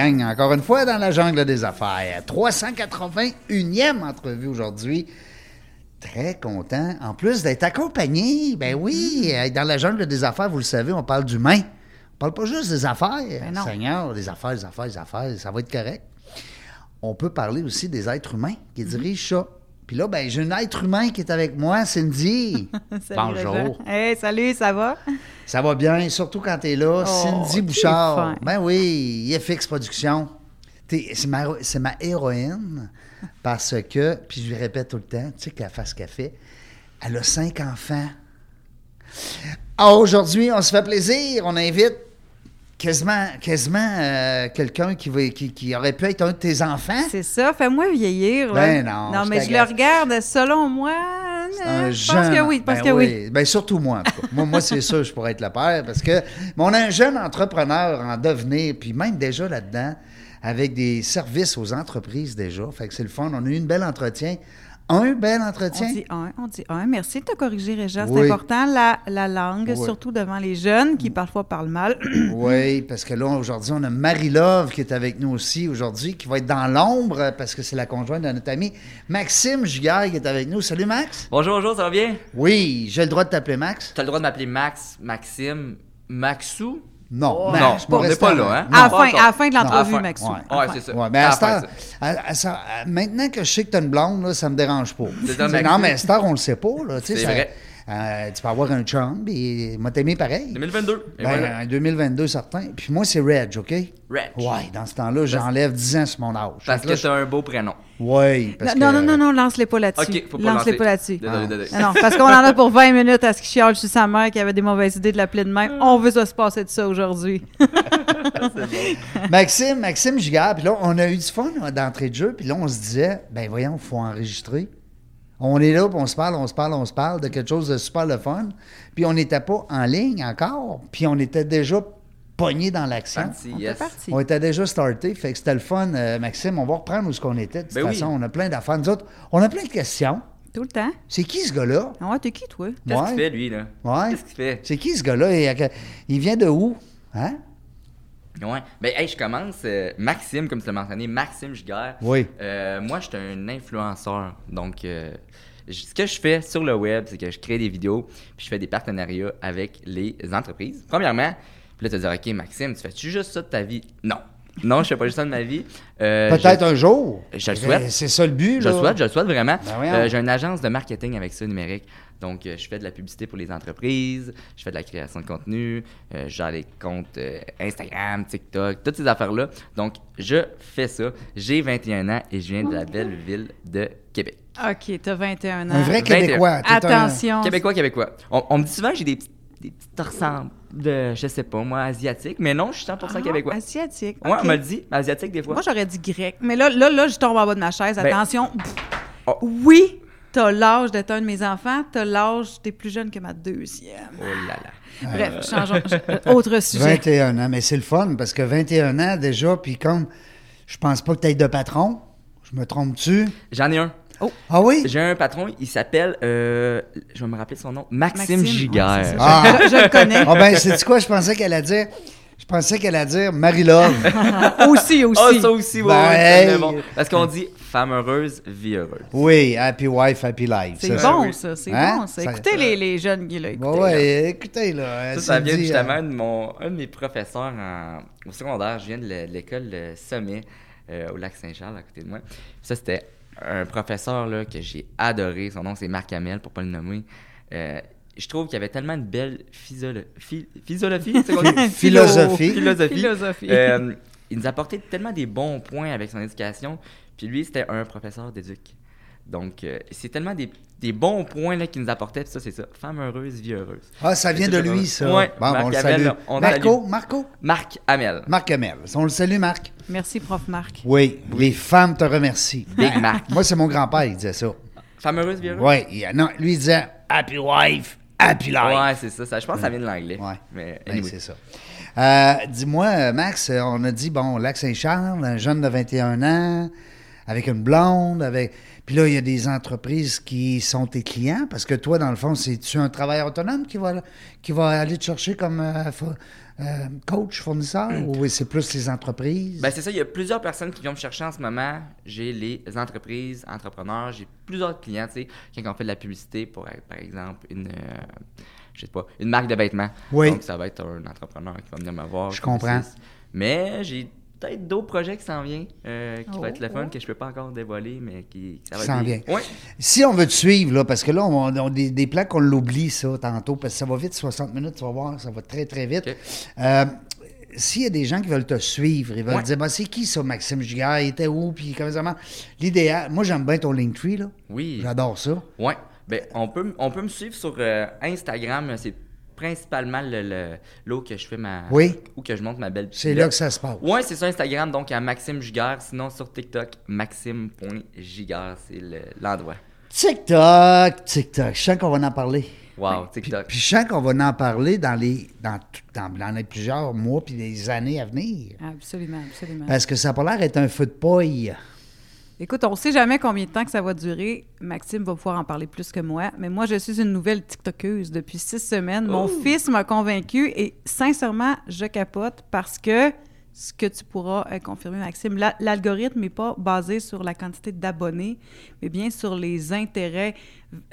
Gang, encore une fois dans la jungle des affaires. 381e entrevue aujourd'hui. Très content. En plus d'être accompagné, ben oui, euh, dans la jungle des affaires, vous le savez, on parle d'humain. On parle pas juste des affaires. Ben non. Seigneur, des affaires, des affaires, des affaires, ça va être correct. On peut parler aussi des êtres humains qui dirigent ça. Puis là, ben, j'ai un être humain qui est avec moi, Cindy. Salut, Bonjour. Hey, salut, ça va? Ça va bien, surtout quand t'es là. Cindy t'es Bouchard. fin. Ben oui, IFX Productions. C'est ma, c'est ma héroïne parce que, puis je lui répète tout le temps, tu sais que la face qu'elle fait, elle a cinq enfants. Ah, Aujourd'hui, on se fait plaisir. On invite quasiment, quasiment euh, quelqu'un qui, qui, qui aurait pu être un de tes enfants. C'est ça, fais-moi vieillir. là. Ben non, Non, mais je le regarde, selon moi. Euh, un je jeune. pense que oui, je pense Ben que oui. Ben surtout moi. moi, moi c'est sûr, je pourrais être le père parce que mais on a un jeune entrepreneur en devenir, puis même déjà là-dedans, avec des services aux entreprises déjà. Fait que c'est le fun. On a eu une belle entretien. Un bel entretien. On dit un, on dit un. Merci de te corriger. C'est Oui. important, la, la langue, Oui. surtout devant les jeunes qui parfois parlent mal. Oui, parce que là, aujourd'hui, on a Marie-Love qui est avec nous aussi aujourd'hui, qui va être dans l'ombre parce que c'est la conjointe de notre ami Maxime Giguère qui est avec nous. Salut, Max. Bonjour, bonjour, ça va bien? Oui, j'ai le droit de t'appeler Max. T'as le droit de m'appeler Max, Maxime, Maxou? Non, Oh, non, on n'est pas là, hein? à, la fin, à la fin de l'entrevue. Maxou. Ouais, fin. c'est ça. Ouais, mais à maintenant que je sais que tu as une blonde, là, ça me dérange pas. Maxime. non, mais heure, on le sait pas. Là, C'est ça- vrai. Euh, tu peux avoir un chum, puis moi, t'aimer pareil. 2022. Et Ben, voilà. En 2022, certain. Puis moi, c'est Reg, OK? Reg. Ouais, dans ce temps-là, j'enlève 10 ans sur mon âge. Parce que t'as un beau prénom. parce Non, que... non, non, non, lance-les pas là-dessus. Ok, faut pas Lance-les lancer. pas là-dessus. Désolé, désolé. Non, non, parce qu'on en a pour 20 minutes à ce qu'il chiale sur sa mère qui avait des mauvaises idées de l'appeler de même. On veut ça se passer de ça aujourd'hui. Maxime, Maxime Giguère, puis là, on a eu du fun là, d'entrée de jeu, puis là, on se disait, ben voyons, il faut enregistrer. On est là, puis on se parle, on se parle, on se parle de quelque chose de super le fun. Puis on n'était pas en ligne encore, puis on était déjà pogné dans l'action. Parti, On yes. parti. On était déjà starté, fait que c'était le fun, euh, Maxime. On va reprendre où ce qu'on était. De toute Ben oui. façon, on a plein d'affaires. Nous autres, on a plein de questions. Tout le temps. C'est qui ce gars-là? Ah Ouais, t'es qui, toi? Qu'est-ce Ouais. qu'il fait, lui, là? Ouais. Qu'est-ce qu'il fait? C'est qui ce gars-là? Il, il vient de où? Hein? Ouais. Ben, hey, je commence. euh, Maxime, comme tu l'as mentionné, Maxime Giguère. Oui. Euh, moi, je suis un influenceur. Donc, euh, ce que je fais sur le web, c'est que je crée des vidéos, puis je fais des partenariats avec les entreprises. Premièrement, puis là, tu vas dire, OK, Maxime, tu fais-tu juste ça de ta vie? Non. Non, je fais pas juste ça de ma vie. Euh, Peut-être je- un jour. je le souhaite. C'est ça le but, Je là. le souhaite, je le souhaite vraiment. Ben. Euh, j'ai une agence de marketing avec ça numérique. Donc, euh, je fais de la publicité pour les entreprises, je fais de la création de contenu, euh, gère les comptes euh, Instagram, TikTok, toutes ces affaires-là. Donc, je fais ça. J'ai 21 ans et je viens de la belle ville de Québec. OK, t'as 21 ans. Un vrai 21. Québécois. T'es un- Attention. Québécois, Québécois. On, on me dit souvent que j'ai des petits, des petits ressembles de, je sais pas, moi, asiatiques, mais non, je suis 100% Ah, québécois. Asiatique. Ouais, OK. on me le dit, asiatique des fois. Moi, j'aurais dit grec. Mais là, là, là, je tombe en bas de ma chaise. Ben- Attention. Oh. Oui, t'as l'âge d'être un de mes enfants. T'as l'âge, t'es plus jeune que ma deuxième. Oh là là. Bref, changeons. je- Autre sujet. 21 ans, mais c'est le fun parce que 21 ans déjà, puis comme je pense pas que tu aies de patron, je me trompe-tu? J'en ai un. Ah oui? J'ai un patron, il s'appelle, euh, je vais me rappeler son nom, Maxime, Maxime, Giguère. Ah. Je, je le connais. Ah ben, c'est quoi? Je pensais qu'elle allait dire. Je pensais qu'elle allait dire Marie-Love. aussi, aussi. Ah, ça aussi, ouais, Ben, bon. Parce qu'on dit femme heureuse, vie heureuse. oui, Happy Wife, Happy Life. C'est ça, bon, oui. ça. C'est Hein? bon, ça. Ça- Écoutez les, les jeunes qui l'ont Ouais, écouté. là. ouais, écoutez, là. Ça, ça vient dit, justement euh, de mon, un de mes professeurs en- au secondaire. Je viens de l'é- l'école Sommet euh, au lac Saint-Charles, à côté de moi. Puis ça, c'était un professeur là, que j'ai adoré. Son nom, c'est Marc Hamel, pour pas le nommer. Euh, je trouve qu'il y avait tellement une belle physiolo- phy- physiologie, c'est quoi? Philosophie. Philosophie. Philosophie. Euh, il nous apportait tellement des bons points avec son éducation. Puis lui, c'était un professeur d'éduc. Donc, euh, c'est tellement des, des bons points là, qu'il nous apportait. Puis ça, c'est ça. Femme heureuse, vie heureuse. Ah, ça vient de lui, ça. Ouais, bon, Marc on le salue. on Marco, salue. Marco? Marc Hamel. Marc Hamel. On le salue, Marc. Merci, prof Marc. Oui, les femmes te remercient. Big Marc. Moi, c'est mon grand-père, il disait ça. Femme heureuse, vie heureuse? Oui, il- non, lui, il disait Happy wife, happy life. Ouais, c'est ça, ça. Je pense que ça vient de l'anglais. Ouais. Mais Ben, c'est ça. Euh, Dis-moi, euh, Max, euh, on a dit, bon, Lac Saint-Charles, un jeune de 21 ans, avec une blonde, avec. Puis là, il y a des entreprises qui sont tes clients, parce que toi, dans le fond, c'est-tu un travailleur autonome qui va, qui va aller te chercher comme euh, euh, coach, fournisseur, ou c'est plus les entreprises? Ben, c'est ça, il y a plusieurs personnes qui viennent me chercher en ce moment. J'ai les entreprises, entrepreneurs, j'ai plusieurs clients, tu sais, quand on fait de la publicité pour, par exemple, une, euh, je sais pas, une marque de vêtements. Oui. Donc, ça va être un entrepreneur qui va venir me voir. Je comprends. Mais j'ai peut-être d'autres projets qui s'en viennent, euh, qui Oh, vont être le fun, oh. que je peux pas encore dévoiler, mais qui, ça va s'en vient. Ouais. Si on veut te suivre, là, parce que là, on a des, des plans qu'on l'oublie, ça, tantôt, parce que ça va vite, 60 minutes, tu vas voir, ça va très, très vite. Euh, S'il y a des gens qui veulent te suivre, ils veulent Ouais. dire, bah, c'est qui ça, Maxime Giguère, il était où, puis comment ça marche? L'idéal, moi, j'aime bien ton Linktree, là. Oui. J'adore ça. Ouais. Ben, on peut, on peut me suivre sur euh, Instagram. C'est principalement le, le- là où que je fais ma. Oui. Où que je monte ma belle. C'est là que ça se passe. Ouais, c'est sur Instagram, donc à Maxime Giguère. Sinon, sur TikTok, maxime.giguère, c'est le- l'endroit. TikTok, TikTok, je sens qu'on va en parler. Wow, Puis, TikTok. puis je sens qu'on va en parler dans les, dans, dans, dans les plusieurs mois puis les années à venir. Absolument, absolument. Parce que ça a pas l'air d'être un feu de paille. Écoute, on ne sait jamais combien de temps que ça va durer. Maxime va pouvoir en parler plus que moi. Mais moi, je suis une nouvelle TikTokeuse depuis six semaines. Mon fils m'a convaincu et sincèrement, je capote parce que ce que tu pourras euh, confirmer, Maxime, la- l'algorithme n'est pas basé sur la quantité d'abonnés, mais bien sur les intérêts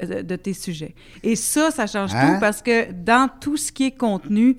euh, de tes sujets. Et ça, ça change Hein? tout parce que dans tout ce qui est contenu,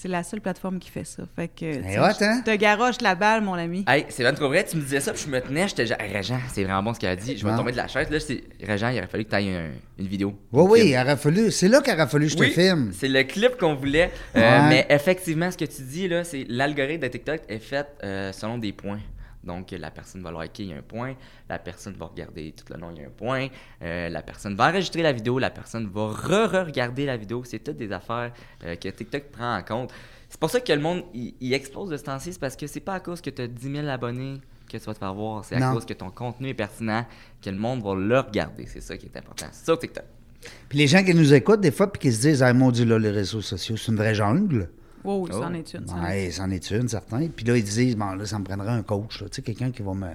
c'est la seule plateforme qui fait ça. Fait que tu hot, hein? te garoche la balle, mon ami. Hey, c'est vraiment trop vrai, tu me disais ça, puis je me tenais, j'étais genre, Régent, c'est vraiment bon ce qu'il a dit, je vais tomber de la chaise. Là, c'est Régent, il aurait fallu que tu ailles une vidéo. Oui, Un oui, film. il aurait fallu. C'est là qu'il aurait fallu que je te filme. C'est le clip qu'on voulait. Euh, Ouais. Mais effectivement, ce que tu dis, là, c'est l'algorithme de TikTok est fait euh, selon des points. Donc, la personne va liker, il y a un point. La personne va regarder tout le long, il y a un point. Euh, la personne va enregistrer la vidéo. La personne va re-regarder la vidéo. C'est toutes des affaires euh, que TikTok prend en compte. C'est pour ça que le monde, il, il explose de ce temps-ci. C'est parce que c'est pas à cause que tu as 10 000 abonnés que tu vas te faire voir. C'est à Non. cause que ton contenu est pertinent, que le monde va le regarder. C'est ça qui est important. Sur TikTok. Puis les gens qui nous écoutent, des fois, puis qui se disent, ah, mon Dieu, là, les réseaux sociaux, c'est une vraie jungle. Wow, oui, Oh. c'en est une. Oui, c'en est une, certain. Puis là, ils disent, bon, là, ça me prendrait un coach, tu sais, quelqu'un qui va me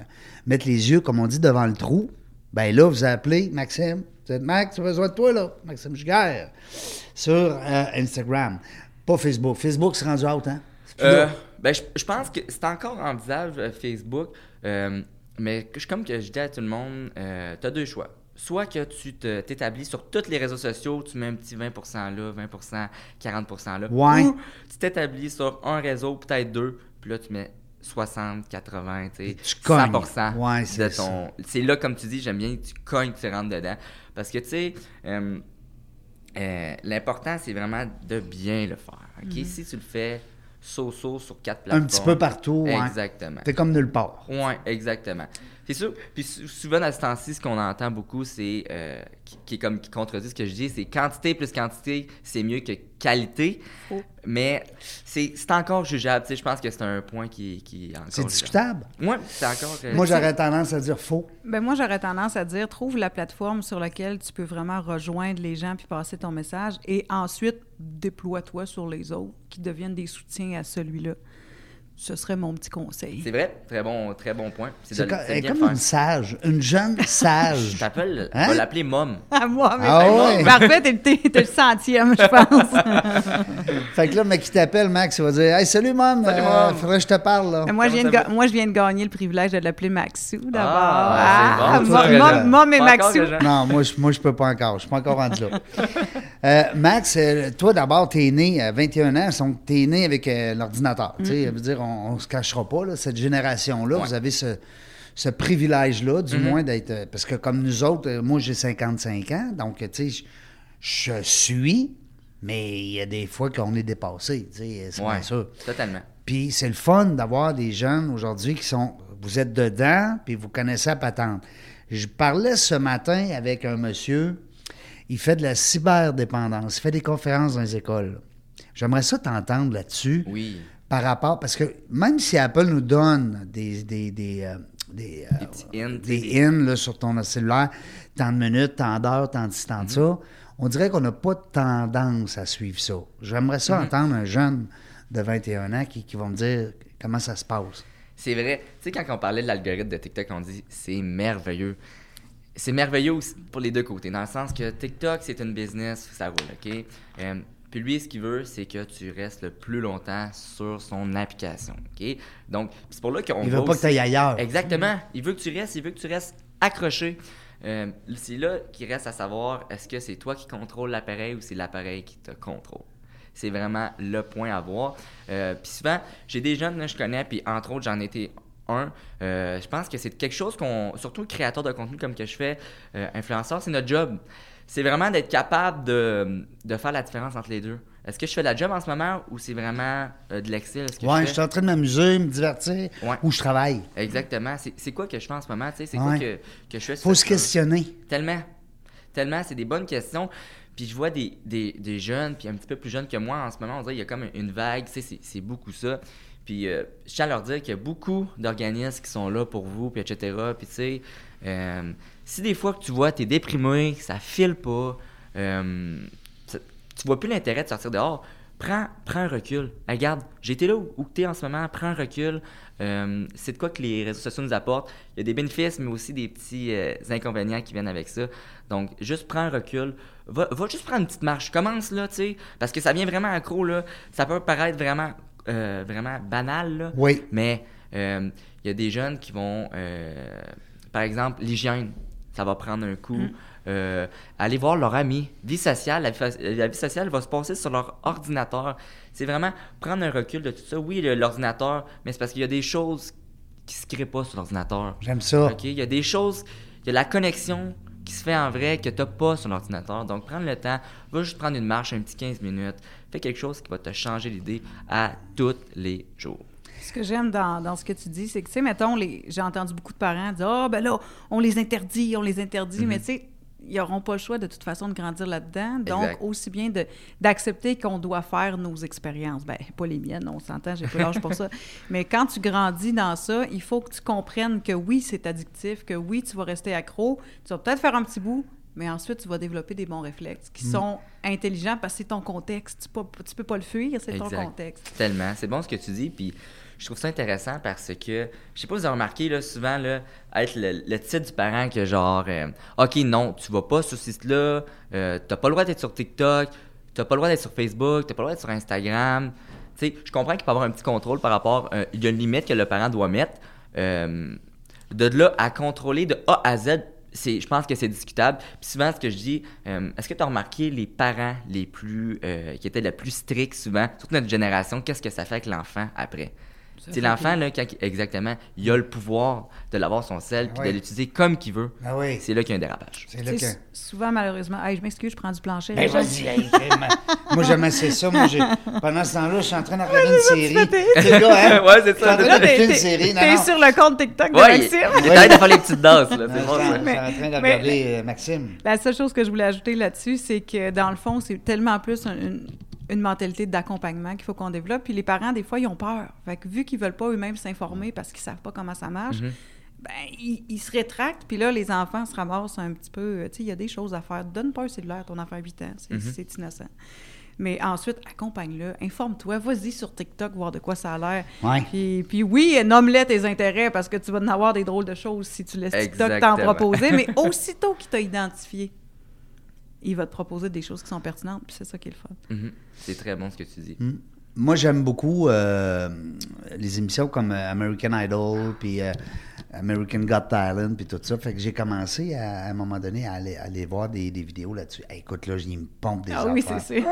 mettre les yeux, comme on dit, devant le trou. Ben là, vous appelez Maxime. Vous êtes Max, tu as besoin de toi, là. Maxime Giguère. Sur euh, Instagram. Pas Facebook. Facebook, c'est rendu out, hein? C'est plus Euh, ben, je, je pense que c'est encore envisageable euh, Facebook, euh, mais je- comme que je dis à tout le monde, tu as deux choix. Soit que tu t'établis sur tous les réseaux sociaux, tu mets un petit 20% là, 20%, 40% là. Ouais. Ou tu t'établis sur un réseau, peut-être deux, puis là, tu mets 60, 80, tu sais, tu cognes. 100% Ouais, de c'est ton... C'est là, comme tu dis, j'aime bien, tu cognes, tu rentres dedans. Parce que, tu sais... euh, euh, L'important, c'est vraiment de bien le faire. ok? Si tu le fais so-so sur quatre Un plateformes. petit peu partout. Exactement. T'es comme nulle part. Oui, exactement. C'est sûr. Puis sou- souvent, dans ce temps-ci, ce qu'on entend beaucoup, c'est. euh, qui, qui est comme qui contredit ce que je dis, c'est quantité plus quantité, c'est mieux que qualité. Faux. Mais c'est c'est encore jugeable. Tu sais, je pense que c'est un point qui, qui est encore. C'est discutable. Oui, c'est encore. euh, Moi, j'aurais tendance à dire faux. Ben moi, j'aurais tendance à dire, trouve la plateforme sur laquelle tu peux vraiment rejoindre les gens puis passer ton message et ensuite déploie-toi sur les autres qui deviennent des soutiens à celui-là. Ce serait mon petit conseil. C'est vrai, très bon, très bon point. C'est elle comme faire. une sage, une jeune sage. Je t'appelle, Hein? on va l'appeler Mom. À moi, mais Ah ouais? parfait, t'es, le centième, je pense. Fait que là, le mec qui t'appelle, Max, il va dire Hey, salut, mom, Salut, euh, mom. faudrait que je te parle, là. moi, je viens de moi, je viens de gagner le privilège de l'appeler Maxou, d'abord. Ah, c'est bon, moi, mais Pas encore, Maxou. Non, moi, je, moi, je peux pas encore. Je suis pas encore rendu là. Euh, Max, euh, toi, d'abord, t'es né à 21 ans, donc t'es né avec euh, l'ordinateur. Tu veut dire, on, on se cachera pas, là, cette génération-là, vous avez ce, ce privilège-là, du moins, d'être. Parce que comme nous autres, moi, j'ai 55 ans, donc, tu sais, je- suis, mais il y a des fois qu'on est dépassé, tu sais, c'est Ouais, sûr. totalement. Puis c'est le fun d'avoir des jeunes aujourd'hui qui sont. Vous êtes dedans, puis vous connaissez la patente. Je parlais ce matin avec un monsieur, il fait de la cyberdépendance, il fait des conférences dans les écoles. J'aimerais ça t'entendre là-dessus Oui. par rapport. Parce que même si Apple nous donne des. des, des, euh, des, euh, Des in là, sur ton cellulaire, tant de minutes, tant d'heures, tant de tant de ça, on dirait qu'on n'a pas de tendance à suivre ça. J'aimerais ça entendre un jeune de 21 ans qui, qui va me dire comment ça se passe. C'est vrai. Tu sais, quand on parlait de l'algorithme de TikTok, on dit c'est merveilleux. C'est merveilleux aussi pour les deux côtés, dans le sens que TikTok, c'est une business, ça roule, OK? Euh, puis lui, ce qu'il veut, c'est que tu restes le plus longtemps sur son application, OK? Donc, c'est pour là qu'on Il va veut pas que tu ailles ailleurs. Exactement. Il veut que tu restes, il veut que tu restes accroché. Euh, c'est là qu'il reste à savoir est-ce que c'est toi qui contrôle l'appareil ou c'est l'appareil qui te contrôle? C'est vraiment le point à voir. Euh, puis souvent, j'ai des jeunes que je connais, puis entre autres, j'en étais un. Euh, je pense que c'est quelque chose qu'on, surtout créateur de contenu comme que je fais, euh, influenceur, c'est notre job. C'est vraiment d'être capable de, de faire la différence entre les deux. Est-ce que je fais de la job en ce moment ou c'est vraiment euh, de que Ouais, je suis en train de m'amuser, me divertir, Ouais. ou je travaille. Exactement. C'est quoi que je fais en ce moment? tu sais? C'est Ouais. quoi que, que je fais faut se questionner. Tellement. Tellement. C'est des bonnes questions. Puis je vois des, des, des jeunes, puis un petit peu plus jeunes que moi en ce moment, on dirait qu'il y a comme une vague. Tu sais, c'est- c'est beaucoup ça. Puis euh, je tiens à leur dire qu'il y a beaucoup d'organismes qui sont là pour vous, puis etc. Puis tu sais, euh, si des fois que tu vois, tu es déprimé, que ça file pas, euh, ça- tu vois plus l'intérêt de sortir dehors, prends, prends un recul. Regarde, été là où, où tu es en ce moment, prends un recul. Euh, c'est de quoi que les réseaux sociaux nous apportent. Il y a des bénéfices, mais aussi des petits euh, inconvénients qui viennent avec ça. Donc, juste prends un recul. Va, va juste prendre une petite marche. Commence là, tu sais, parce que ça vient vraiment accro, là. Ça peut paraître vraiment, euh, vraiment banal, là. Oui. Mais euh, il y a des jeunes qui vont, euh, par exemple, l'hygiène, ça va prendre un coup. Euh, aller voir leur ami. Vie sociale, la vie, la vie sociale va se passer sur leur ordinateur. C'est vraiment prendre un recul de tout ça. Oui, l'ordinateur, mais c'est parce qu'il y a des choses qui se créent pas sur l'ordinateur. J'aime ça. OK? Il y a des choses, il y a la connexion qui se fait en vrai que tu n'as pas sur l'ordinateur. Donc, prendre le temps, va juste prendre une marche, un petit 15 minutes. Fais quelque chose qui va te changer l'idée à tous les jours. Ce que j'aime dans, dans ce que tu dis, c'est que, tu sais, mettons, j'ai entendu beaucoup de parents dire Ah, ben là, on les interdit, on les interdit, mais tu sais, ils n'auront pas le choix de toute façon de grandir là-dedans. Donc, Exact. aussi bien de, d'accepter qu'on doit faire nos expériences. Ben, pas les miennes, on s'entend, j'ai pas l'âge pour ça. Mais quand tu grandis dans ça, il faut que tu comprennes que oui, c'est addictif, que oui, tu vas rester accro. Tu vas peut-être faire un petit bout, mais ensuite, tu vas développer des bons réflexes qui sont intelligents parce que c'est ton contexte. Tu peux, tu peux pas le fuir, c'est ton contexte. Tellement. C'est bon ce que tu dis. Puis je trouve ça intéressant parce que, je sais pas si vous avez remarqué, là, souvent, là, être le, le titre du parent que genre, euh, OK, non, tu vas pas sur ce site-là, euh, t'as pas le droit d'être sur TikTok, t'as pas le droit d'être sur Facebook, t'as pas le droit d'être sur Instagram. Tu sais, je comprends qu'il peut y avoir un petit contrôle par rapport, euh, il y a une limite que le parent doit mettre. Euh, de là à contrôler de A à Z, je pense que c'est discutable. Puis souvent, ce que je dis, euh, est-ce que tu as remarqué les parents les plus, euh, qui étaient les plus stricts souvent, toute notre génération, qu'est-ce que ça fait avec l'enfant après? C'est l'enfant, là, quand, exactement, il a le pouvoir de l'avoir son sel puis Ah de l'utiliser comme qu'il veut. Ah oui. C'est là qu'il y a un dérapage. C'est là Tu que. sais, souvent, malheureusement, Hey, je m'excuse, je prends du plancher. Ben vas-y, hey. Moi, j'aimais c'est ça. Moi, j'ai- pendant ce temps-là, je suis en train de regarder une série. C'est gars, hein? Ouais, c'est Je suis en ça. train t'es, une t'es- série. Non, t'es non. sur le compte TikTok de Ouais, il, Maxime. il est à faire les petites danses, là. Non, C'est je bon, suis en- ça. je suis en train de regarder euh, Maxime. La seule chose que je voulais ajouter là-dessus, c'est que dans le fond, c'est tellement plus un- une, une mentalité d'accompagnement qu'il faut qu'on développe. Puis les parents, des fois, ils ont peur. Fait que vu qu'ils veulent pas eux-mêmes s'informer parce qu'ils savent pas comment ça marche, Mhm. ben, ils, ils se rétractent. Puis là, les enfants se ramassent un petit peu. euh, Tu sais, il y a des choses à faire. Donne pas un cellulaire, ton enfant a 8 ans. C'est Mhm. c'est innocent. Mais ensuite, accompagne-le, informe-toi, vas-y sur TikTok voir de quoi ça a l'air. Ouais. Puis, puis oui, nomme-les tes intérêts parce que tu vas en avoir des drôles de choses si tu laisses TikTok t'en proposer. Mais aussitôt qu'il t'a identifié, il va te proposer des choses qui sont pertinentes. Puis c'est ça qui est le fun. Mhm. C'est très bon ce que tu dis. Mm. Moi, j'aime beaucoup euh, les émissions comme euh, American Idol, puis euh, American Got Talent, puis tout ça. Fait que j'ai commencé à, à un moment donné à aller, à aller voir des, des vidéos là-dessus. Hey, écoute, là, il me pompe des Ah oui, c'est sûr.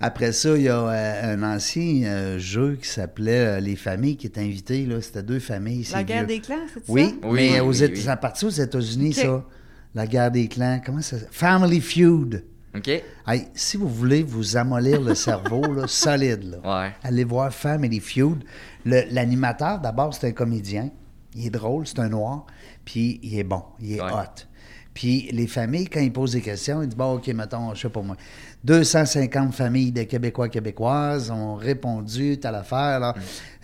Après ça, il y a euh, un ancien euh, jeu qui s'appelait euh, Les familles qui est invité. Là. C'était deux familles. La guerre vieux. des clans, c'est ça? Oui, Oui, mais aux oui, Éta- oui. ça a parti aux États-Unis, ça. La guerre des clans. Comment ça Family Feud. OK? Hey, si vous voulez vous amollir le cerveau, là, solide, là, Ouais. allez voir Family Feud. L'animateur, d'abord, c'est un comédien. Il est drôle, c'est un noir. Puis il est bon, il est Ouais. hot. Puis les familles, quand ils posent des questions, ils disent Bon, OK, mettons, je sais pas moi, 250 familles de Québécois, Québécoises ont répondu, telle affaire. là.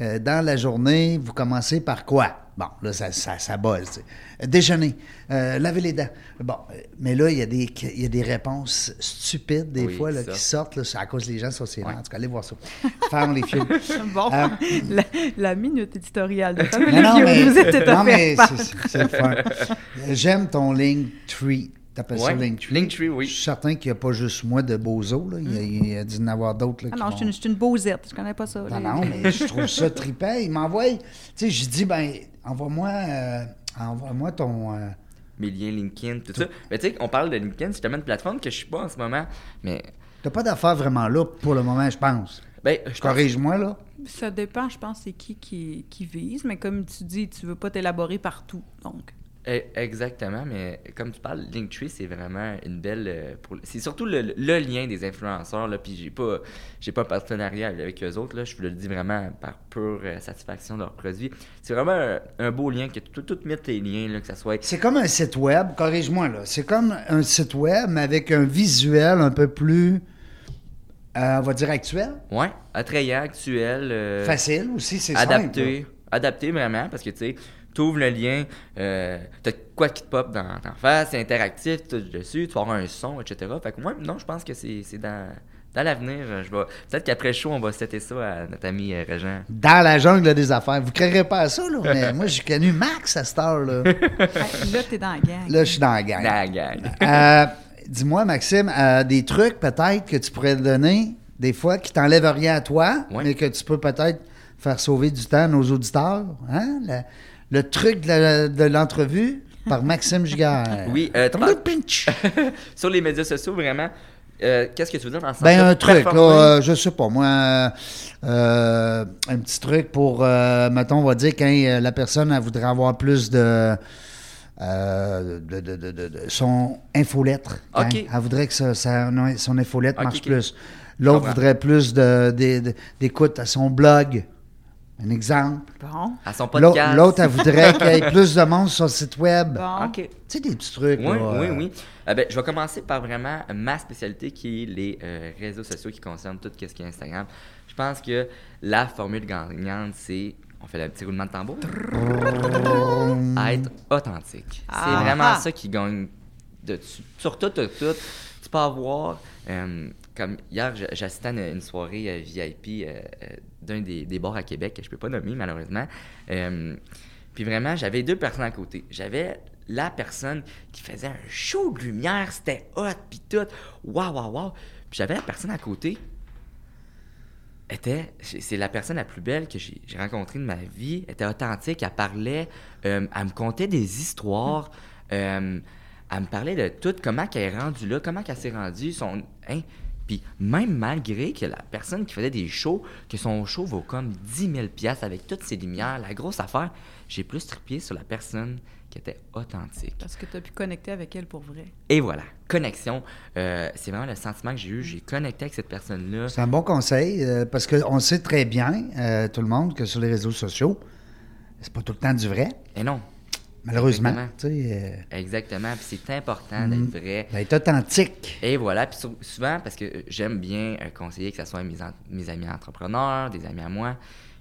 Euh, dans la journée, vous commencez par quoi? Bon, là, ça, ça, ça buzz. tu sais. Déjeuner, euh, laver les dents. Bon, euh, mais là, il y, a des, il y a des réponses stupides, des Oui, fois, là, qui sortent là, c'est à cause les gens sont sévères. Ouais. En tout cas, allez voir ça. Family Feud. Bon, Euh, la, la minute éditoriale de Family Non, mais, vous non, mais c'est- c'est c'est le fun. J'aime ton Linktree. T'appelles ça Ouais, Linktree? Linktree, oui. Je suis certain qu'il n'y a pas juste moi de bozo. Là. Il, y a, il y a dû en avoir d'autres. là, Ah non, je suis une, une beauzette, je connais pas ça. Non, non, mais je trouve ça trippant. Il m'envoie... Tu sais, je dis, ben, envoie-moi euh, envoie ton... euh, Mes liens LinkedIn, tout ça. Mais tu sais, on parle de LinkedIn, c'est tellement une plateforme que je suis pas en ce moment. Mais, T'as pas d'affaires vraiment là pour le moment, je pense. ben, je pense- Corrige-moi, là. Ça dépend, je pense, c'est qui, qui qui vise, mais comme tu dis, tu veux pas t'élaborer partout, donc. Eh, Exactement, mais comme tu parles, Linktree, c'est vraiment une belle. euh, pour- C'est surtout le, le lien des influenceurs, là, puis j'ai pas, j'ai pas un partenariat avec eux autres, là, je le dis vraiment par pure euh, satisfaction de leurs produits. C'est vraiment un, un beau lien que tu tout mettre tes liens, là, que ça soit. C'est comme un site web, corrige-moi, là. C'est comme un site web, mais avec un visuel un peu plus, euh, on va dire, actuel. Ouais, attrayant, actuel. euh, Facile aussi, c'est simple. adapté. Adapté vraiment, parce que tu sais, ouvres le lien, euh, t'as quoi qui te pop dans ta face, c'est interactif, tu touches dessus, tu vas avoir un son, etc. Fait que moi, non, je pense que c'est c'est dans, dans l'avenir. Je vais Peut-être qu'après le show, on va setter ça à notre ami euh, Régent. Dans la jungle des affaires. Vous ne créerez pas à ça, là, mais moi, j'ai connu Max à cette heure-là. Hey, là, t'es dans la gang. Là, je suis dans la gang. Dans la gang. Euh, Dis-moi, Maxime, euh, des trucs peut-être que tu pourrais donner, des fois, qui t'enlèvent rien à toi, Ouais. mais que tu peux peut-être faire sauver du temps à nos auditeurs. Hein? Le truc de l'entrevue par Maxime Giguère. Oui, euh. Sur les médias sociaux, vraiment, euh, qu'est-ce que tu veux dire dans ce Ben, un truc, là, euh, je sais pas, moi, euh, euh, un petit truc pour, mettons, on va dire, quand la personne, elle voudrait avoir plus de. euh, de, de- de- son infolettre. hein? Elle voudrait que ça- ça- non, son infolettre marche plus. L'autre voudrait plus d'écoute à son blog. Un exemple. Bon, À son L'autre, podcast. l'autre, elle voudrait qu'il y ait plus de monde sur le site web. bon. OK. Tu sais, des petits trucs. Oui, là, oui, oui. Euh, ben, je vais commencer par vraiment ma spécialité qui est les euh, réseaux sociaux qui concernent tout ce qui est Instagram. Je pense que la formule gagnante, c'est. On fait le petit roulement de tambour. Être authentique. Ah. C'est vraiment Ah. ça qui gagne de, sur tout, tout, tout. Tu peux avoir. euh, comme hier, j'assistais à une, une soirée euh, VIP euh, euh, d'un des, des bars à Québec que je peux pas nommer malheureusement. Euh, puis vraiment, j'avais deux personnes à côté. J'avais la personne qui faisait un show de lumière, c'était hot, puis tout. Waouh, waouh, waouh. Puis j'avais la personne à côté. Était, c'est la personne la plus belle que j'ai rencontrée de ma vie. Elle était authentique, elle parlait, euh, elle me contait des histoires, euh, elle me parlait de tout, comment qu'elle est rendue là, comment qu'elle s'est rendue, son, hein. Puis même malgré que la personne qui faisait des shows, que son show vaut comme 10 000 piastres avec toutes ses lumières, la grosse affaire, j'ai plus trippé sur la personne qui était authentique. Parce que tu as pu connecter avec elle pour vrai. Et voilà, connexion. Euh, c'est vraiment le sentiment que j'ai eu. J'ai connecté avec cette personne-là. C'est un bon conseil euh, parce qu'on sait très bien, euh, tout le monde, que sur les réseaux sociaux, c'est pas tout le temps du vrai, Et non, malheureusement. Exactement. Sais, exactement. Puis c'est important d'être vrai. euh, d'être authentique. Et voilà, puis sou- souvent, parce que j'aime bien euh, conseiller que ce soit mes, en- mes amis entrepreneurs, des amis à moi.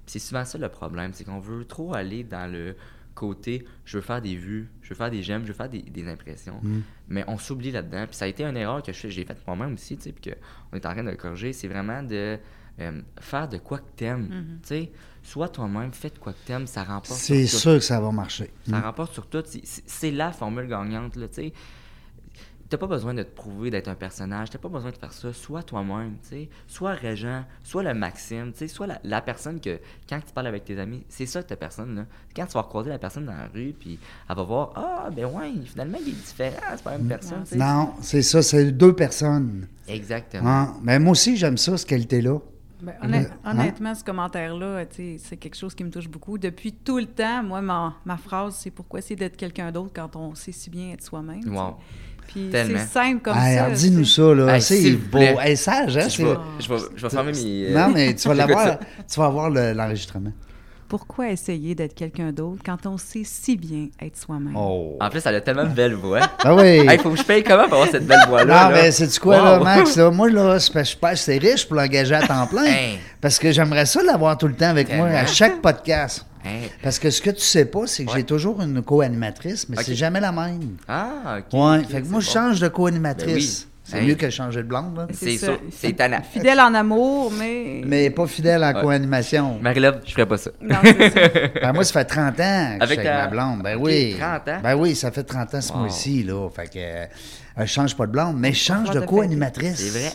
Puis c'est souvent ça le problème, c'est qu'on veut trop aller dans le côté je veux faire des vues, je veux faire des j'aime, je veux faire des, des impressions. Mais on s'oublie là-dedans. Puis ça a été une erreur que je fais- j'ai faite moi-même aussi, tu sais, puis qu'on est en train de le corriger. C'est vraiment de euh, faire de quoi que t'aimes. Tu sais, sois toi-même, fais de quoi que t'aimes, ça remporte. C'est tout. sûr que ça va marcher. Ça rapporte sur tout. C'est- la formule gagnante, là, tu sais. T'as pas besoin de te prouver d'être un personnage, t'as pas besoin de faire ça. Sois toi-même, tu sais. Sois Régent, sois le Maxime, tu sais. Sois la, la personne que, quand tu parles avec tes amis, c'est ça ta personne, là. Quand tu vas croiser la personne dans la rue, puis elle va voir, ah, ben ouais, finalement, il est différent, c'est pas la même personne, tu sais. Non, c'est ça, c'est deux personnes. Exactement. Hein? Mais moi aussi, j'aime ça, cette qualité-là. Ben, honnête- Hein? honnêtement, ce commentaire-là, c'est quelque chose qui me touche beaucoup. Depuis tout le temps, moi, ma, ma phrase, c'est pourquoi essayer d'être quelqu'un d'autre quand on sait si bien être soi-même. Wow. Puis Tellement. c'est simple comme Hey, ça. dis-nous ça, là. Hey, c'est beau. Hey, sage, hein? Je c'est- vais, je vais, je vais fermer mes. euh, Non, mais tu vas. Tu vas avoir le- l'enregistrement. Pourquoi essayer d'être quelqu'un d'autre quand on sait si bien être soi-même? Oh. En plus, elle a tellement de belles voix. Ah oui. Il faut que je paye comment pour avoir cette belle voix-là? Non, là? mais c'est quoi, là, Wow. Max? Là? Moi, là, c'est parce que je suis pas assez riche pour l'engager à temps plein. Parce que j'aimerais ça l'avoir tout le temps avec moi à chaque podcast. Parce que ce que tu sais pas, c'est que Ouais. j'ai toujours une co-animatrice, mais c'est jamais la même. Ah, ok. Ouais. fait que moi, je change de Ben co-animatrice. oui. C'est Hey. mieux que de changer de blonde, là. C'est ça. c'est tannant. Fidèle en amour, mais. Mais pas fidèle en Ouais. co-animation. Marie-Love, je ferais pas ça. Non, c'est ça. Ben, moi, ça fait 30 ans que Avec je suis ta- ma blonde. Ben Ok, oui. 30 ans? Ben oui, ça fait 30 ans ce Wow. mois-ci, là. Fait que euh, je change pas de blonde, mais je change de co-animatrice. C'est vrai.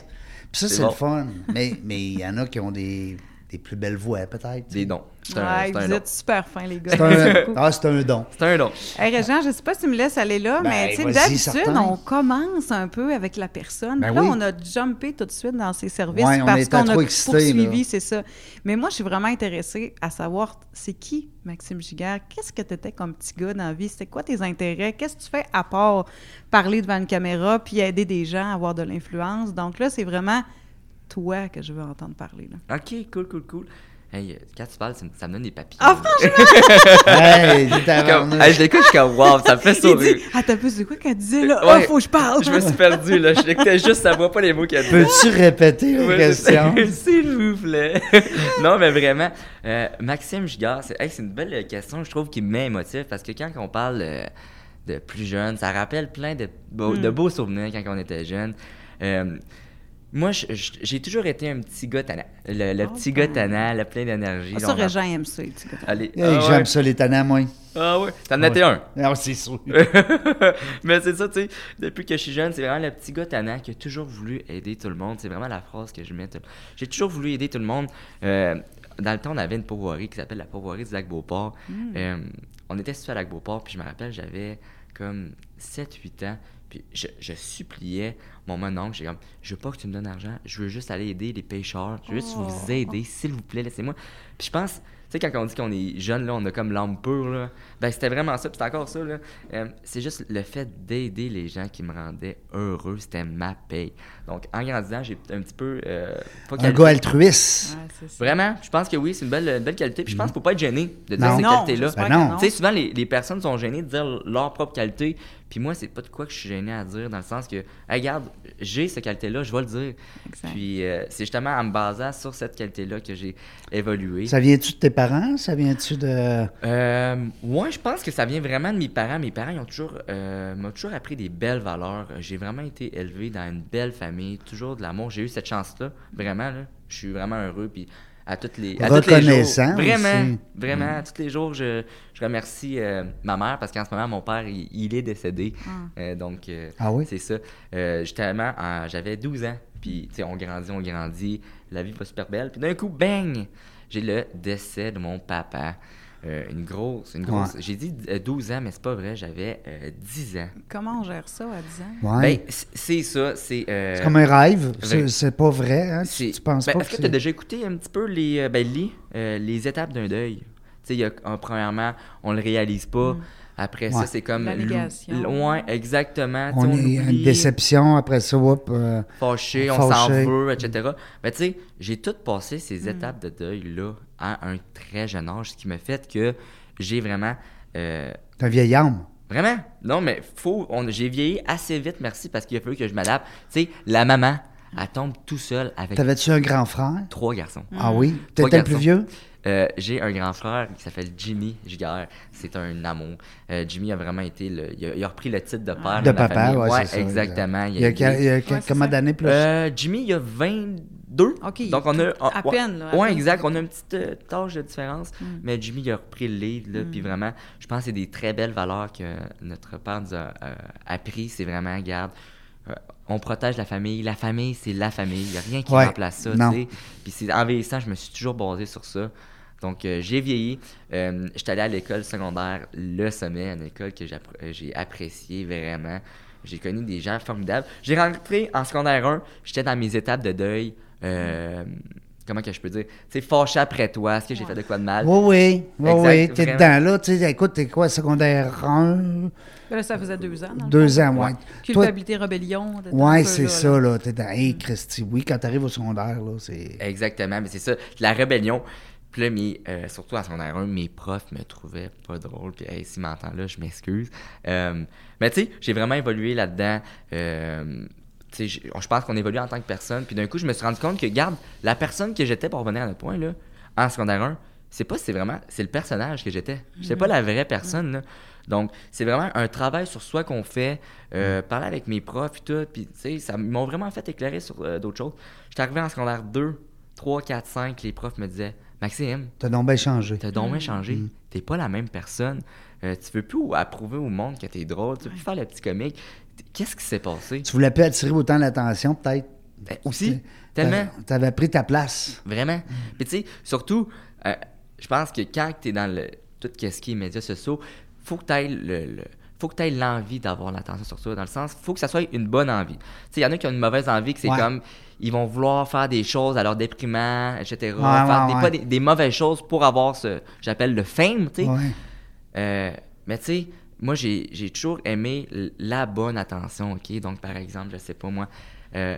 Puis ça, C'est c'est bon. le fun. mais mais il y en a qui ont des, des plus belles voix, peut-être. Des dons. C'est un, Ouais, c'est un vous don. êtes super fins, les gars. C'est un, ah, c'est un don. C'est un don. Hey, Régent, je sais pas si tu me laisses aller là, Ben, mais tu sais, vas-y, d'habitude, certain. on commence un peu avec la personne. Ben puis là, oui. on a jumpé tout de suite dans ses services Ouais, parce qu'on a excités, poursuivi, là. c'est ça. Mais moi, je suis vraiment intéressée à savoir, c'est qui Maxime Giguère? Qu'est-ce que tu étais comme petit gars dans la vie? C'était quoi tes intérêts? Qu'est-ce que tu fais à part parler devant une caméra puis aider des gens à avoir de l'influence? Donc là, c'est vraiment toi que je veux entendre parler. Là. Ok, cool, cool, cool. Hey, euh, quand tu parles, ça me, ça me donne des papillons. Ah, hey, Comme, tabarnouche. hey, je l'écoute, je suis comme, wow, ça me fait Il sourire. dit, ah, t'as plus c'est quoi qu'elle disait là? Ouais. Oh, faut que je parle! Je me suis perdu, là. Je l'écoutais juste, ça voit pas les mots qu'elle dit. Peux-tu répéter la question? S'il vous plaît. non, mais vraiment, euh, Maxime Gigard, c'est hey, c'est une belle euh, question, je trouve, qui me met émotif parce que quand on parle euh, de plus jeune, ça rappelle plein de beaux, Mm. de beaux souvenirs quand on était jeune. Euh, moi, j'ai toujours été un petit gars tannant. Le, le Oh, petit ben. gars tannant, le plein d'énergie. Ah, ça, Régent aime ça, les petits gars. Allez. Hey, ah, J'aime ouais. ça, les tannants, moi. Ah ouais, t'en étais un? Ah, c'est sûr. mais c'est ça, tu sais, depuis que je suis jeune, c'est vraiment le petit gars tannant qui a toujours voulu aider tout le monde. C'est vraiment la phrase que je mets. tout- J'ai toujours voulu aider tout le monde. Euh, dans le temps, on avait une pourvoirie qui s'appelle la pourvoirie du lac Beauport. Euh, on était situé à lac Beauport, puis je me rappelle, j'avais comme 7-8 ans. Puis je, je suppliais mon mononcle, j'ai comme, je veux pas que tu me donnes d'argent, je veux juste aller aider les pêcheurs, je veux juste Oh. vous aider, s'il vous plaît, laissez-moi. Puis je pense, sais, quand on dit qu'on est jeune, là, on a comme l'âme pure, là, ben c'était vraiment ça, puis c'est encore ça, là. Euh, c'est juste le fait d'aider les gens qui me rendait heureux, c'était ma paye. Donc, en grandissant, j'ai un petit peu... euh, pas Un gars altruiste. Ouais. Vraiment, je pense que oui, c'est une belle, une belle qualité. Puis je pense qu'il ne faut pas être gêné de dire Non. ces qualités-là. Ben. Tu sais, souvent, les, les personnes sont gênées de dire leur propre qualité. Puis moi, c'est pas de quoi que je suis gêné à dire, dans le sens que, hey, regarde, j'ai cette qualité-là, je vais le dire. Exact. Puis euh, c'est justement en me basant sur cette qualité-là que j'ai évolué. Ça vient-tu de tes parents? Ça vient-tu de. Euh, ouais, je pense que ça vient vraiment de mes parents. Mes parents ils ont toujours, euh, m'ont toujours appris des belles valeurs. J'ai vraiment été élevé dans une belle famille, toujours de l'amour. J'ai eu cette chance-là, vraiment. Là, je suis vraiment heureux. Puis à toutes les, à tous les jours, vraiment, aussi. vraiment, à tous les jours, je, je remercie euh, ma mère parce qu'en ce moment, mon père, il, il est décédé. Ah. Euh, donc, euh, Ah oui? c'est ça. Euh, justement, en- j'avais 12 ans. Puis, tu sais, on grandit, on grandit. La vie va super belle. Puis d'un coup, bang! J'ai le décès de mon papa. Euh, une grosse, une grosse. Ouais. J'ai dit euh, 12 ans, mais c'est pas vrai, j'avais euh, 10 ans. Comment on gère ça à 10 ans? Ouais. Ben, c'est ça, c'est. euh, c'est comme un rêve. C'est pas vrai, hein? Tu, penses ben, pas Est-ce que tu as déjà écouté un petit peu les, euh, ben, lis, euh, les étapes d'un deuil? Tu sais, premièrement, on le réalise pas. Après Ouais. ça, c'est comme. Ouais, exactement. On on est oublie. une déception, après ça, whoop, euh, fâché, on s'en veut, etc. Mais tu sais, j'ai tout passé ces étapes de deuil-là à un très jeune âge, ce qui me fait que j'ai vraiment... euh, t'es un vieil âme. vraiment, non, mais faut, on- j'ai vieilli assez vite, merci, parce qu'il a fallu que je m'adapte. Tu sais, la maman, elle tombe tout seule avec T'avais-tu un grand frère? trois garçons. Ah oui? Trois T'étais le plus garçons. vieux? Euh, j'ai un grand frère qui s'appelle Jimmy Giguère. C'est un amour. Euh, Jimmy a vraiment été le. Il a, il a repris le titre de père De dans la papa, famille. ouais, ça, exactement. Il y a, il y Ouais, combien d'années plus? Euh, Jimmy, il a 22. OK, Donc, on a. à ouais, peine, là, peine. exact. On a une petite euh, tâche de différence. Mm. Mais Jimmy, il a repris le lead. Là, Puis vraiment, je pense que c'est des très belles valeurs que notre père nous a euh, appris. C'est vraiment, regarde, euh, on protège la famille. La famille, c'est la famille. Il n'y a rien qui Ouais, remplace ça. Puis c'est en vieillissant, je me suis toujours basé sur ça. Donc, euh, j'ai vieilli. Euh, J'étais allé à l'école secondaire, le sommet, une école que euh, j'ai appréciée vraiment. J'ai connu des gens formidables. J'ai rencontré en secondaire 1, j'étais dans mes étapes de deuil. Euh, comment que je peux dire, tu sais, fâché après toi, est-ce que j'ai fait de quoi de mal? Oui, oui, oui, Exact, oui, t'es dedans, là, tu sais, écoute, t'es quoi, secondaire 1, Ben Là, ça faisait deux ans. deux ans, ouais. Toi, Culpabilité, rébellion. un ouais, peu c'est ça, là. là, t'es dans, hey, Christy, oui, quand t'arrives au secondaire, là, c'est... Exactement, mais c'est ça, la rébellion. Puis là, mes, euh, surtout en secondaire 1, mes profs me trouvaient pas drôle. Puis, hey, s'ils m'entendent là, je m'excuse. Euh, mais tu sais, j'ai vraiment évolué là-dedans. Euh, tu sais, j'ai- je pense qu'on évolue en tant que personne. Puis d'un coup, je me suis rendu compte que, garde, la personne que j'étais pour revenir à notre point, là, en secondaire 1, c'est pas, c'est vraiment, c'est le personnage que j'étais. J'étais pas la vraie personne, là. Donc, c'est vraiment un travail sur soi qu'on fait, euh, parler avec mes profs et tout, puis tu sais, ça m'ont vraiment fait éclairer sur euh, d'autres choses. J'étais arrivé en secondaire 2, 3, 4, 5, les profs me disaient Maxime, T'as donc bien changé. t'as donc bien changé, t'es pas la même personne, Euh, tu veux plus approuver au monde que t'es drôle, tu veux plus faire le petit comique? Qu'est-ce qui s'est passé? Tu voulais plus attirer autant l'attention, peut-être? Ben, Aussi, tellement. T'a- T'avais pris ta place. Vraiment. Puis tu sais, surtout, euh, je pense que quand tu es dans le, tout ce qui est médias sociaux, faut que tu aies le, le- faut que tu l'envie d'avoir l'attention sur toi, dans le sens, faut que ça soit une bonne envie. Tu sais, il y en a qui ont une mauvaise envie, que c'est Ouais. comme, ils vont vouloir faire des choses à leur déprimant, etc. Ouais, faire ouais, des, ouais. fois des, des mauvaises choses pour avoir ce, j'appelle le fame, tu sais. Euh, mais tu sais, moi, j'ai j'ai toujours aimé la bonne attention, OK? Donc, par exemple, je sais pas moi, euh,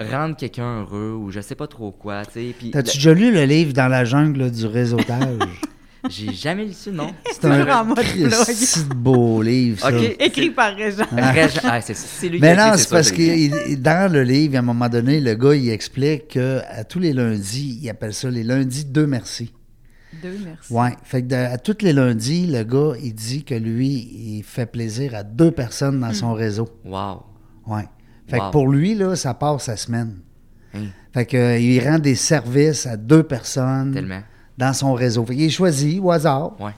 rendre quelqu'un heureux ou je sais pas trop quoi, tu sais. T'as-tu déjà lu le livre Dans la jungle du réseautage? j'ai jamais lu ça, non? C'est Toujours en mode Christy de beau livre, ça. OK. Écrit par Régent. Ah, c'est lui Mais qui a non, c'est parce que il- dans le livre, à un moment donné, le gars, il explique que à tous les lundis, il appelle ça les lundis deux merci. Deux, merci. Ouais. Fait que de- à tous les lundis, le gars, il dit que lui, il fait plaisir à deux personnes dans son réseau. Wow. Ouais. Fait Wow. que pour lui, là, ça passe sa semaine. Hein, Fait que, euh, il rend des services à deux personnes tellement. Dans son réseau. Qu'il est choisi au hasard. Ouais.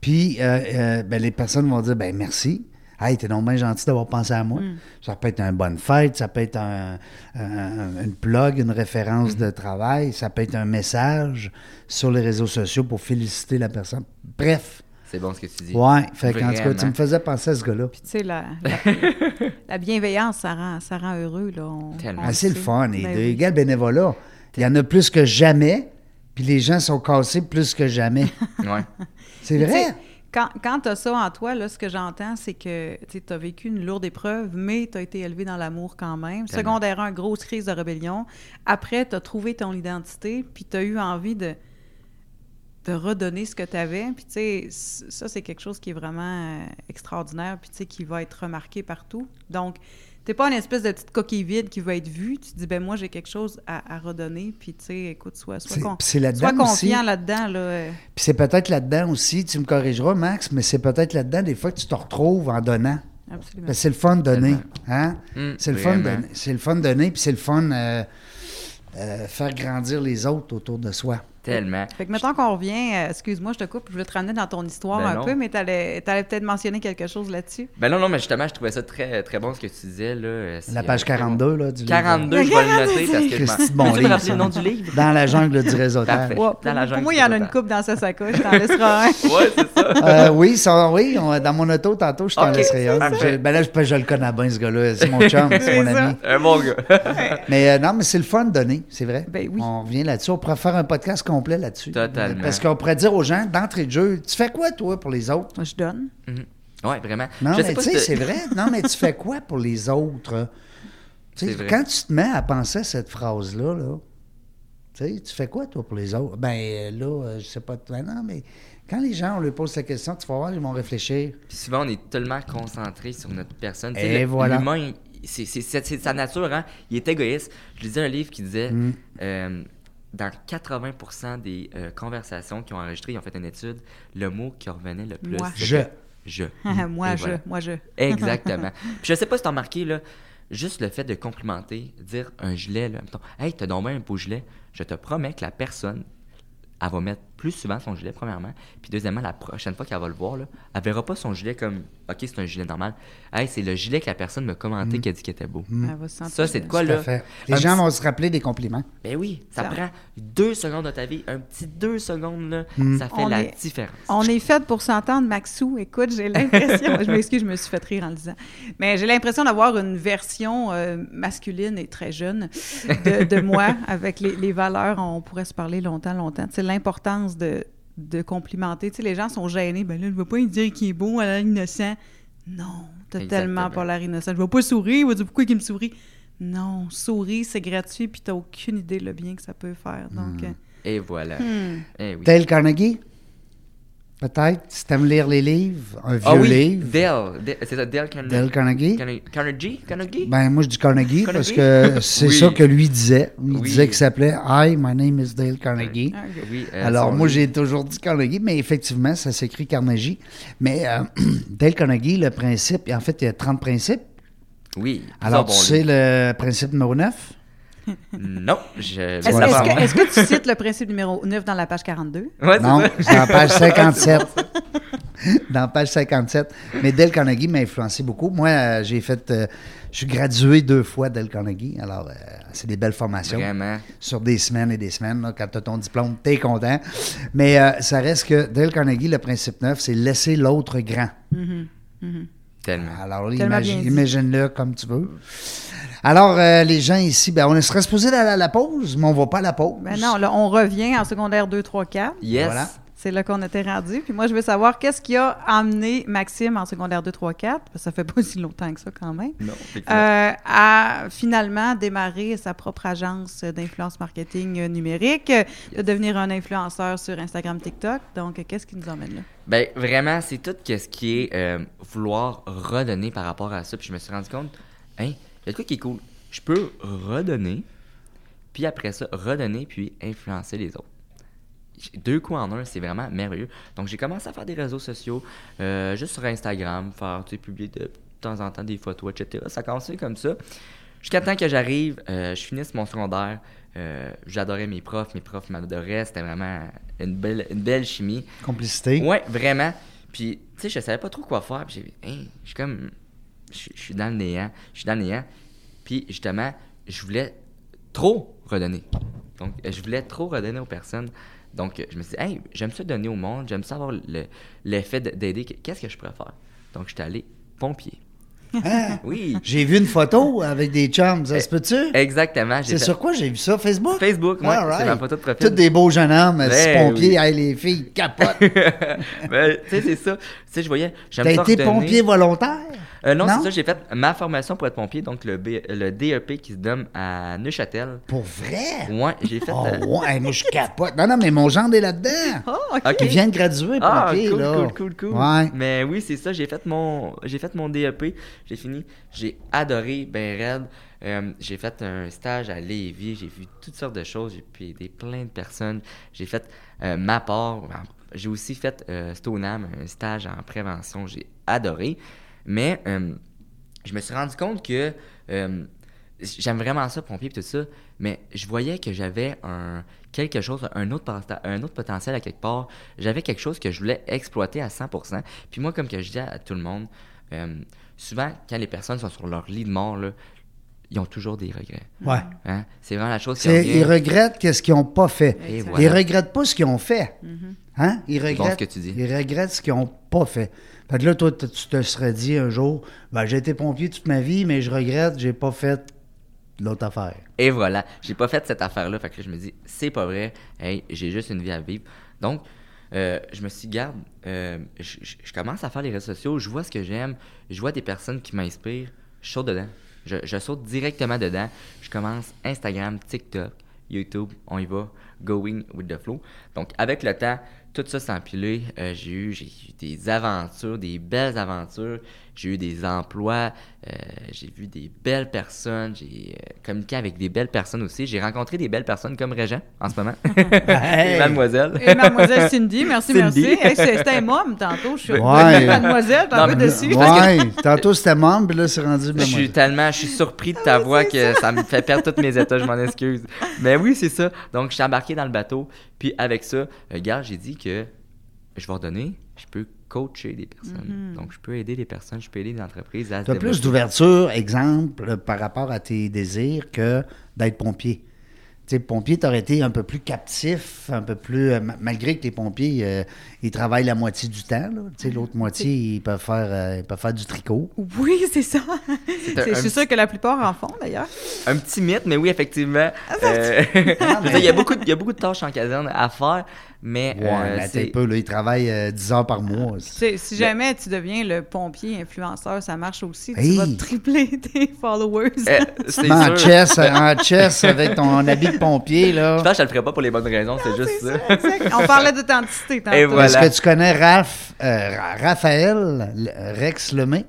Puis euh, euh, ben, les personnes vont dire ben merci. Hey, t'es donc bien gentil d'avoir pensé à moi. Ça peut être une bonne fête, ça peut être un, un- une plug, une référence de travail, ça peut être un message sur les réseaux sociaux pour féliciter la personne. Bref, C'est bon ce que tu dis. ouais. Fait qu'en tout cas, tu me faisais penser à ce gars-là. Puis, tu sais, la, la, la bienveillance, ça rend, ça rend heureux. Là. On- Tellement. on Ah, c'est le fun. Et Ben de oui. égal bénévolat, il y en a plus que jamais, puis les gens sont cassés plus que jamais. Ouais. C'est vrai? Quand, quand tu as ça en toi, là, ce que j'entends, c'est que tu as vécu une lourde épreuve, mais tu as été élevé dans l'amour quand même. Tellement. Secondaire 1, grosse crise de rébellion. Après, tu as trouvé ton identité, puis tu as eu envie de, de redonner ce que tu avais. Puis, tu sais, ça, c'est quelque chose qui est vraiment euh, extraordinaire, puis, tu sais, qui va être remarqué partout. Donc, t'es pas une espèce de petite coquille vide qui va être vue. Tu te dis, ben moi, j'ai quelque chose à, à redonner, puis, tu sais, écoute, sois, sois, con- confiant là-dedans. Là, euh. Puis c'est peut-être là-dedans aussi, tu me corrigeras, Max, mais c'est peut-être là-dedans des fois que tu te retrouves en donnant. Absolument. Parce que c'est le fun de donner. Hein? Hum, C'est le fun de donner. C'est le fun de donner, puis c'est le fun euh, euh, faire grandir les autres autour de soi. Tellement. Fait que mettons qu'on revient, euh, excuse-moi, je te coupe, je voulais te ramener dans ton histoire Ben un non. peu, mais t'allais allais, peut-être mentionner quelque chose là-dessus. Ben non, non, mais justement, je trouvais ça très, très bon ce que tu disais. Là. Euh, La page euh, bon. 42 là, du livre. 42, je vais le noter parce que je. Christy de bon livre, le nom du livre? Dans la jungle du réseautage. Parfait. Ouais, Dans pour, la pour jungle moi, du il y en a une coupe dans sa sacoche, je t'en laisserai un. Ouais, c'est ça. Euh, oui, ça, oui, on- dans mon auto, tantôt, je t'en Ok, laisserai un. Je- ben là, je, je le connais bien, ce gars-là. C'est mon chum, c'est mon ami. Un bon gars. Mais non, mais c'est le fun de donner, c'est vrai. Ben oui. On revient là-dessus. On pourrait faire un podcast complet là-dessus. Totalement. Parce qu'on pourrait dire aux gens, d'entrée de jeu, tu fais quoi, toi, pour les autres? Moi, je donne. Ouais, vraiment. Non, je mais tu sais, c'est vrai. Non, mais tu fais quoi pour les autres? Vrai. quand tu te mets à penser à cette phrase-là, là, tu sais, tu fais quoi, toi, pour les autres? Ben là, euh, je sais pas. Ben non, mais quand les gens, on leur pose cette question, tu vas voir, ils vont réfléchir. Puis souvent, on est tellement concentré sur notre personne. Et le- voilà. L'humain, il- c'est c'est- c'est- c'est sa nature, hein? Il est égoïste. Je lisais un livre qui disait Mm. euh, dans 80% des euh, conversations qui ont enregistré, ils ont fait une étude, le mot qui revenait le plus. Moi. Je. Je. moi, je, moi, je. Exactement. Puis je sais pas si t'as remarqué, là, juste le fait de complimenter, dire un gilet, là, mettons, Hey, t'as donc bien un beau gilet, je te promets que la personne, elle va mettre plus souvent son gilet, premièrement. Puis deuxièmement, la prochaine fois qu'elle va le voir, là, elle verra pas son gilet comme OK, c'est un gilet normal. Hey, c'est le gilet que la personne m'a commenté qui a dit qu'il était beau. Elle va se sentir- Ça, c'est de quoi, là? fait. Les Un gens petit- vont se rappeler des compliments. Ben oui, ça, Ça- prend deux secondes de ta vie, un petit deux secondes, là, ça fait On la est- différence. On est fait pour s'entendre, Maxou. Écoute, j'ai l'impression. je m'excuse, je me suis fait rire en le disant. Mais j'ai l'impression d'avoir une version euh, masculine et très jeune de, de moi avec les, les valeurs. On pourrait se parler longtemps, longtemps. C'est l'importance de, de complimenter. Tu sais, les gens sont gênés. Ben là, je ne veux pas lui dire qu'il est beau, elle a l'air innocent. Non, t'as tellement pas l'air innocent. Je vais pas sourire. Il va dire pourquoi il me sourit? Non, sourire, c'est gratuit, puis t'as aucune idée le bien que ça peut faire. Donc, euh, Et voilà. hmm. Eh oui. Dale Carnegie? Peut-être, si t'aimes lire les livres, un vieux Ah oui, livre. Dale. Dale- C'est ça, Dale Carnegie? Dale Carnegie? Carnegie? Carnegie? Carnegie? Ben, moi, je dis Carnegie, parce que c'est Oui. ça que lui disait. Il Oui. disait qu'il s'appelait Hi, my name is Dale Carnegie. Ah, euh, Alors, moi, j'ai toujours dit Carnegie, mais effectivement, ça s'écrit Carnegie. Mais euh, Dale Carnegie, le principe, en fait, il y a 30 principes. Oui. Alors, bon tu sais le principe numéro 9? Non, je. Est-ce est-ce que, est-ce que tu cites le principe numéro 9 dans la page 42? Ouais, c'est Non, c'est dans page 57. dans page 57. Mais Dale Carnegie m'a influencé beaucoup. Moi, euh, j'ai fait. euh, je suis gradué deux fois Dale Carnegie. Alors, euh, c'est des belles formations. Vraiment? Sur des semaines et des semaines. là. quand tu as ton diplôme, tu es content. Mais euh, ça reste que Dale Carnegie, le principe neuf, c'est laisser l'autre grand. Tellement imagine- bien dit. imagine-le comme tu veux. Alors, euh, les gens ici, ben, on serait supposé aller à la pause, mais on va pas à la pause. Ben non, là, on revient en secondaire 2, 3, 4. Yes. Voilà. C'est là qu'on était rendu. Puis moi, je veux savoir qu'est-ce qui a amené Maxime en secondaire 2, 3, 4, parce que ça fait pas si longtemps que ça quand même, Non, euh, à finalement démarrer sa propre agence d'influence marketing numérique, de devenir un influenceur sur Instagram, TikTok. Donc, qu'est-ce qui nous emmène là? Ben, vraiment, c'est tout ce qui est euh, vouloir redonner par rapport à ça. Puis je me suis rendu compte, hein, il y a quoi qui est cool. Je peux redonner, puis après ça, redonner, puis influencer les autres. Deux coups en un, c'est vraiment merveilleux. Donc, j'ai commencé à faire des réseaux sociaux, euh, juste sur Instagram, faire, tu sais, publier de temps en temps des photos, etc. Ça a commencé comme ça. Jusqu'à temps que j'arrive, euh, je finisse mon secondaire. euh, J'adorais mes profs, mes profs m'adoraient. C'était vraiment une belle, une belle chimie. Complicité. Ouais, vraiment. Puis, tu sais, je savais pas trop quoi faire. Puis, j'ai hein, je suis comme. Je je suis dans le néant. Je suis dans le néant. Puis, justement, je voulais trop redonner. Donc, je voulais trop redonner aux personnes. Donc, je me suis dit, hey, j'aime ça donner au monde. J'aime ça avoir le- l'effet de- d'aider. Qu'est-ce que je pourrais faire? Donc, j'étais allé pompier. Hein? Oui, J'ai vu une photo avec des chums, ça se peut-tu? exactement. C'est fait- sur quoi j'ai vu ça? Facebook? Facebook, moi. All C'est ma right. photo de profil. Tous des beaux jeunes hommes, Ben pompiers, oui. hey, les filles capotent. Ben, tu sais, c'est ça. Tu sais, je voyais. j'aime T'as été pompier volontaire? Euh, non, Non? c'est ça, j'ai fait ma formation pour être pompier, donc le, B- le DEP qui se donne à Neuchâtel. Pour vrai? Ouais, j'ai fait. Oh, euh, ouais, moi je capote. Non, non, mais mon genre est là-dedans. Oh, OK. Ok. Il vient de graduer, Ah, pompier, cool, là. cool, cool, cool. Ouais. Mais oui, c'est ça, j'ai fait mon j'ai fait mon DEP, j'ai fini, j'ai adoré ben raide. Euh, j'ai fait un stage à Lévis, j'ai vu toutes sortes de choses, j'ai pu aider plein de personnes. J'ai fait euh, ma part. J'ai aussi fait euh, Stoneham, un stage en prévention, j'ai adoré. Mais euh, je me suis rendu compte que euh, j'aime vraiment ça, pompier et tout ça, mais je voyais que j'avais un quelque chose, un autre, pota- un autre potentiel à quelque part. J'avais quelque chose que je voulais exploiter à 100%. Puis moi, comme que je dis à, à tout le monde, euh, souvent, quand les personnes sont sur leur lit de mort, là, ils ont toujours des regrets. Ouais. Hein? C'est vraiment la chose qui C'est- revient. ils regrettent qu'est-ce qu'ils n'ont pas fait. Et voilà. Ils regrettent pas ce qu'ils ont fait. Hein? Ils regrettent, Bon, ce que tu dis. Ils regrettent ce qu'ils n'ont pas fait. Fait que là, toi, tu te serais dit un jour, ben, j'ai été pompier toute ma vie, mais je regrette, j'ai pas fait l'autre affaire. Et voilà, j'ai pas fait cette affaire-là. Fait que je me dis, c'est pas vrai. Hey, j'ai juste une vie à vivre. Donc, euh, je me suis dit, garde, euh, je commence à faire les réseaux sociaux, je vois ce que j'aime, je vois des personnes qui m'inspirent, je saute dedans. Je, je saute directement dedans. Je commence Instagram, TikTok, YouTube, on y va, going with the flow. Donc, avec le temps, tout ça empilé. Euh, j'ai eu, j'ai eu des aventures, des belles aventures. J'ai eu des emplois. euh, j'ai vu des belles personnes. J'ai euh, communiqué avec des belles personnes aussi. J'ai rencontré des belles personnes comme Régent en ce moment. Hey! Et mademoiselle. Et mademoiselle Cindy, merci, Cindy. merci. Hey, C'était un môme tantôt. Je suis Ouais. mademoiselle, peu mais- dessus. Ouais, tantôt c'était membre, puis là, c'est rendu Je suis tellement, je suis surpris de ta voix que ça. me fait perdre tous mes états, je m'en excuse. Mais oui, c'est ça. Donc, je suis embarqué embarqué dans le bateau. Puis avec ça, euh, gars, j'ai dit que je vais redonner, je peux coacher des personnes. Donc, je peux aider les personnes, je peux aider les entreprises à se Tu as plus d'ouverture, exemple, par rapport à tes désirs que d'être pompier. Tu sais, pompier, tu aurais été un peu plus captif, un peu plus. euh, ma- malgré que les pompiers, euh, ils travaillent la moitié du temps. Tu sais, L'autre moitié, ils peuvent, faire, euh, ils peuvent faire du tricot. Oui, c'est ça. Je suis sûre que la plupart en font, d'ailleurs. Un petit mythe, mais oui, effectivement. Ah, Euh, il, y a beaucoup de, il y a beaucoup de tâches en caserne à faire, mais Ouais, euh, mais attends c'est- un peu, là, ils travaillent euh, 10 heures par mois. Sais, si jamais tu deviens le pompier influenceur, ça marche aussi. Hey. Tu vas tripler tes followers. euh, en chess, en chess avec ton habit de pompier, Je là. pense que je le ferais pas pour les bonnes raisons, c'est juste ça. Exact. On parlait d'authenticité tantôt. Et voilà. Est-ce que tu connais Raph, euh, Ra- Raphaël Rex Lemay?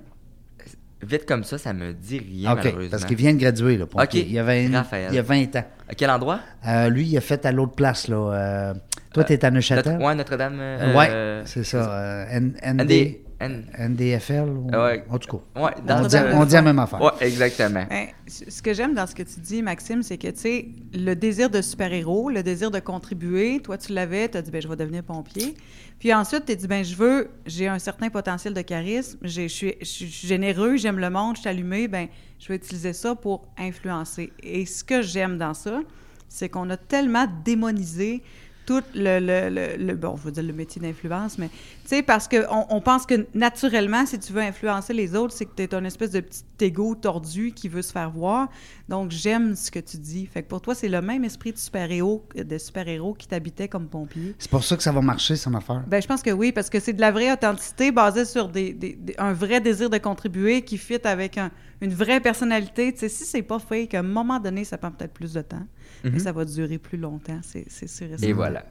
Vite comme ça, ça me dit rien, malheureusement. parce qu'il vient de graduer, là, pompier. Il, y a 20, Raphaël. il y a 20 ans. À quel endroit? Euh, lui, il a fait à l'autre place, là. Toi, t'es à Neuchâtel? Notre, ouais, Notre-Dame. Euh, ouais, euh, c'est ça. euh, N- ND. ND, N- NDFL? ou- Ouais. En tout cas. Ouais, On dans dit, on dit la même affaire. Ouais, exactement. Ben, ce que j'aime dans ce que tu dis, Maxime, c'est que, tu sais, le désir de super-héros, le désir de contribuer, toi, tu l'avais, tu as dit, ben, je vais devenir pompier. Puis ensuite, tu as dit, ben, je veux, j'ai un certain potentiel de charisme, j'ai- je suis, je suis généreux, j'aime le monde, je suis allumé, ben, je vais utiliser ça pour influencer. Et ce que j'aime dans ça, c'est qu'on a tellement démonisé tout le, le, le- le- bon, je veux dire le métier d'influence, mais tu sais, parce qu'on on pense que naturellement, si tu veux influencer les autres, c'est que tu es un espèce de petit égo tordu qui veut se faire voir. Donc, j'aime ce que tu dis. Fait que pour toi, c'est le même esprit de super-héros de super-héros qui t'habitait comme pompier. C'est pour ça que ça va marcher, son affaire. Ben, je pense que oui, parce que c'est de la vraie authenticité basée sur des, des- des- un vrai désir de contribuer qui fit avec un- une vraie personnalité. Tu sais, si c'est pas fake, à un moment donné, ça prend peut-être plus de temps, mais ça va durer plus longtemps, c'est c'est sûr et. Et voilà.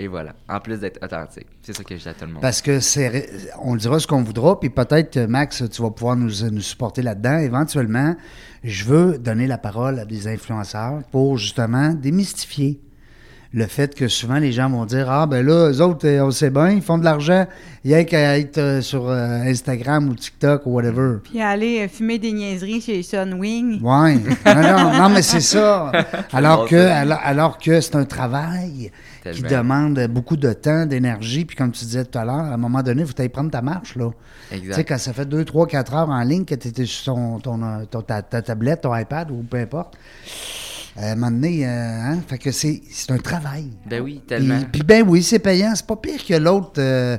Et voilà. En plus d'être authentique. C'est ça que je dis à tout le monde. Parce que c'est, on dira ce qu'on voudra, puis peut-être, que, Max, tu vas pouvoir nous, nous supporter là-dedans. Éventuellement, je veux donner la parole à des influenceurs pour justement démystifier le fait que souvent les gens vont dire Ah, ben là, eux autres, euh, on sait bien, ils font de l'argent, il y a qu'à être euh, sur euh, Instagram ou TikTok ou whatever. Puis aller fumer des niaiseries chez Sunwing. Ouais. Non, non, non, mais c'est ça. Alors que, alors, alors que c'est un travail qui demande beaucoup de temps, d'énergie. Puis comme tu disais tout à l'heure, à un moment donné, il faut aller prendre ta marche. Là. Tu sais, Exact. quand ça fait 2, 3, 4 heures en ligne que tu étais sur ton, ton, ton- ta, ta tablette, ton iPad ou peu importe, à un moment donné, euh, hein, fait que c'est, c'est un travail. Ben oui, tellement. Puis, puis ben oui, c'est payant. C'est pas pire que l'autre euh,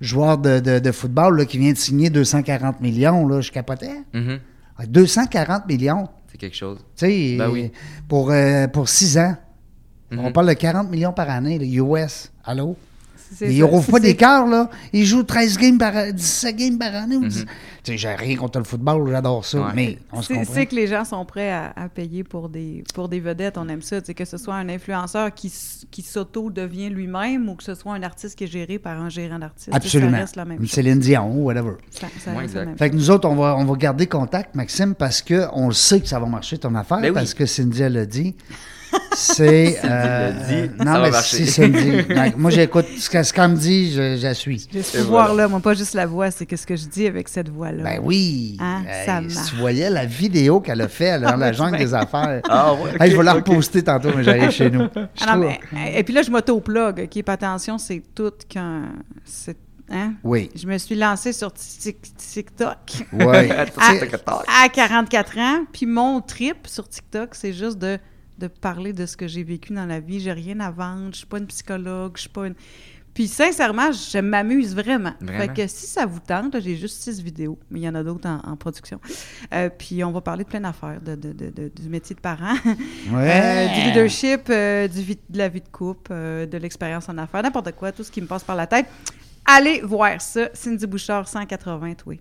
joueur de, de- de football là, qui vient de signer 240 millions. Là, je capotais. Mhm. Ouais, 240 millions. C'est quelque chose. Tu sais, Ben oui. pour, euh, pour 6 ans. Mhm. On parle de 40 millions par année, le US. Allô? Ils ça. rouvrent pas cœurs, là. Ils jouent 13 games par 17 games par année. ou Mhm. 10. Tu sais, j'ai rien contre le football, j'adore ça, Ouais. mais on se comprend. c'est que les gens sont prêts à, à payer pour des, pour des vedettes, on aime ça. Tu sais, que ce soit un influenceur qui, qui s'auto-devient lui-même ou que ce soit un artiste qui est géré par un gérant d'artiste. Absolument. Ça reste la même chose. Céline Dion, whatever. Ça, ça Ouais, la même Fait que nous autres, on va, on va garder contact, Maxime, parce qu'on le sait que ça va marcher ton affaire, Ben oui. parce que Cindy, elle l'a dit. C'est. Cindy l'a dit, euh, ça non, va mais si Cindy. Donc, moi, j'écoute ce qu'elle me dit, je, je la suis. J'ai ce pouvoir-là, moi, pas juste la voix, c'est que ce que je dis avec cette voix-là. Ben oui. Hein, ça si marche. tu voyais la vidéo qu'elle a fait dans la Ouais, jungle des affaires. Ah ouais, Hey, je vais la reposter tantôt, mais j'arrive chez nous. Je Ah non, trouve- mais- et puis là, je m'auto-plug. OK, puis attention, c'est tout qu'un. Hein? Oui. Je me suis lancée sur Tik- TikTok Oui. Ah, à 44 ans. Puis mon trip sur TikTok, c'est juste de, de parler de ce que j'ai vécu dans la vie. J'ai rien à vendre. Je suis pas une psychologue. Je suis pas une. Puis sincèrement, je m'amuse vraiment. Vraiment? Fait que si ça vous tente, j'ai juste six vidéos, mais il y en a d'autres en, en production. Euh, puis on va parler de plein d'affaires, de, de- de- de- du métier de parent, Ouais. euh, du leadership, euh, du de la vie de couple, de l'expérience en affaires, n'importe quoi, tout ce qui me passe par la tête. Allez voir ça. Cindy Bouchard, 180, oui.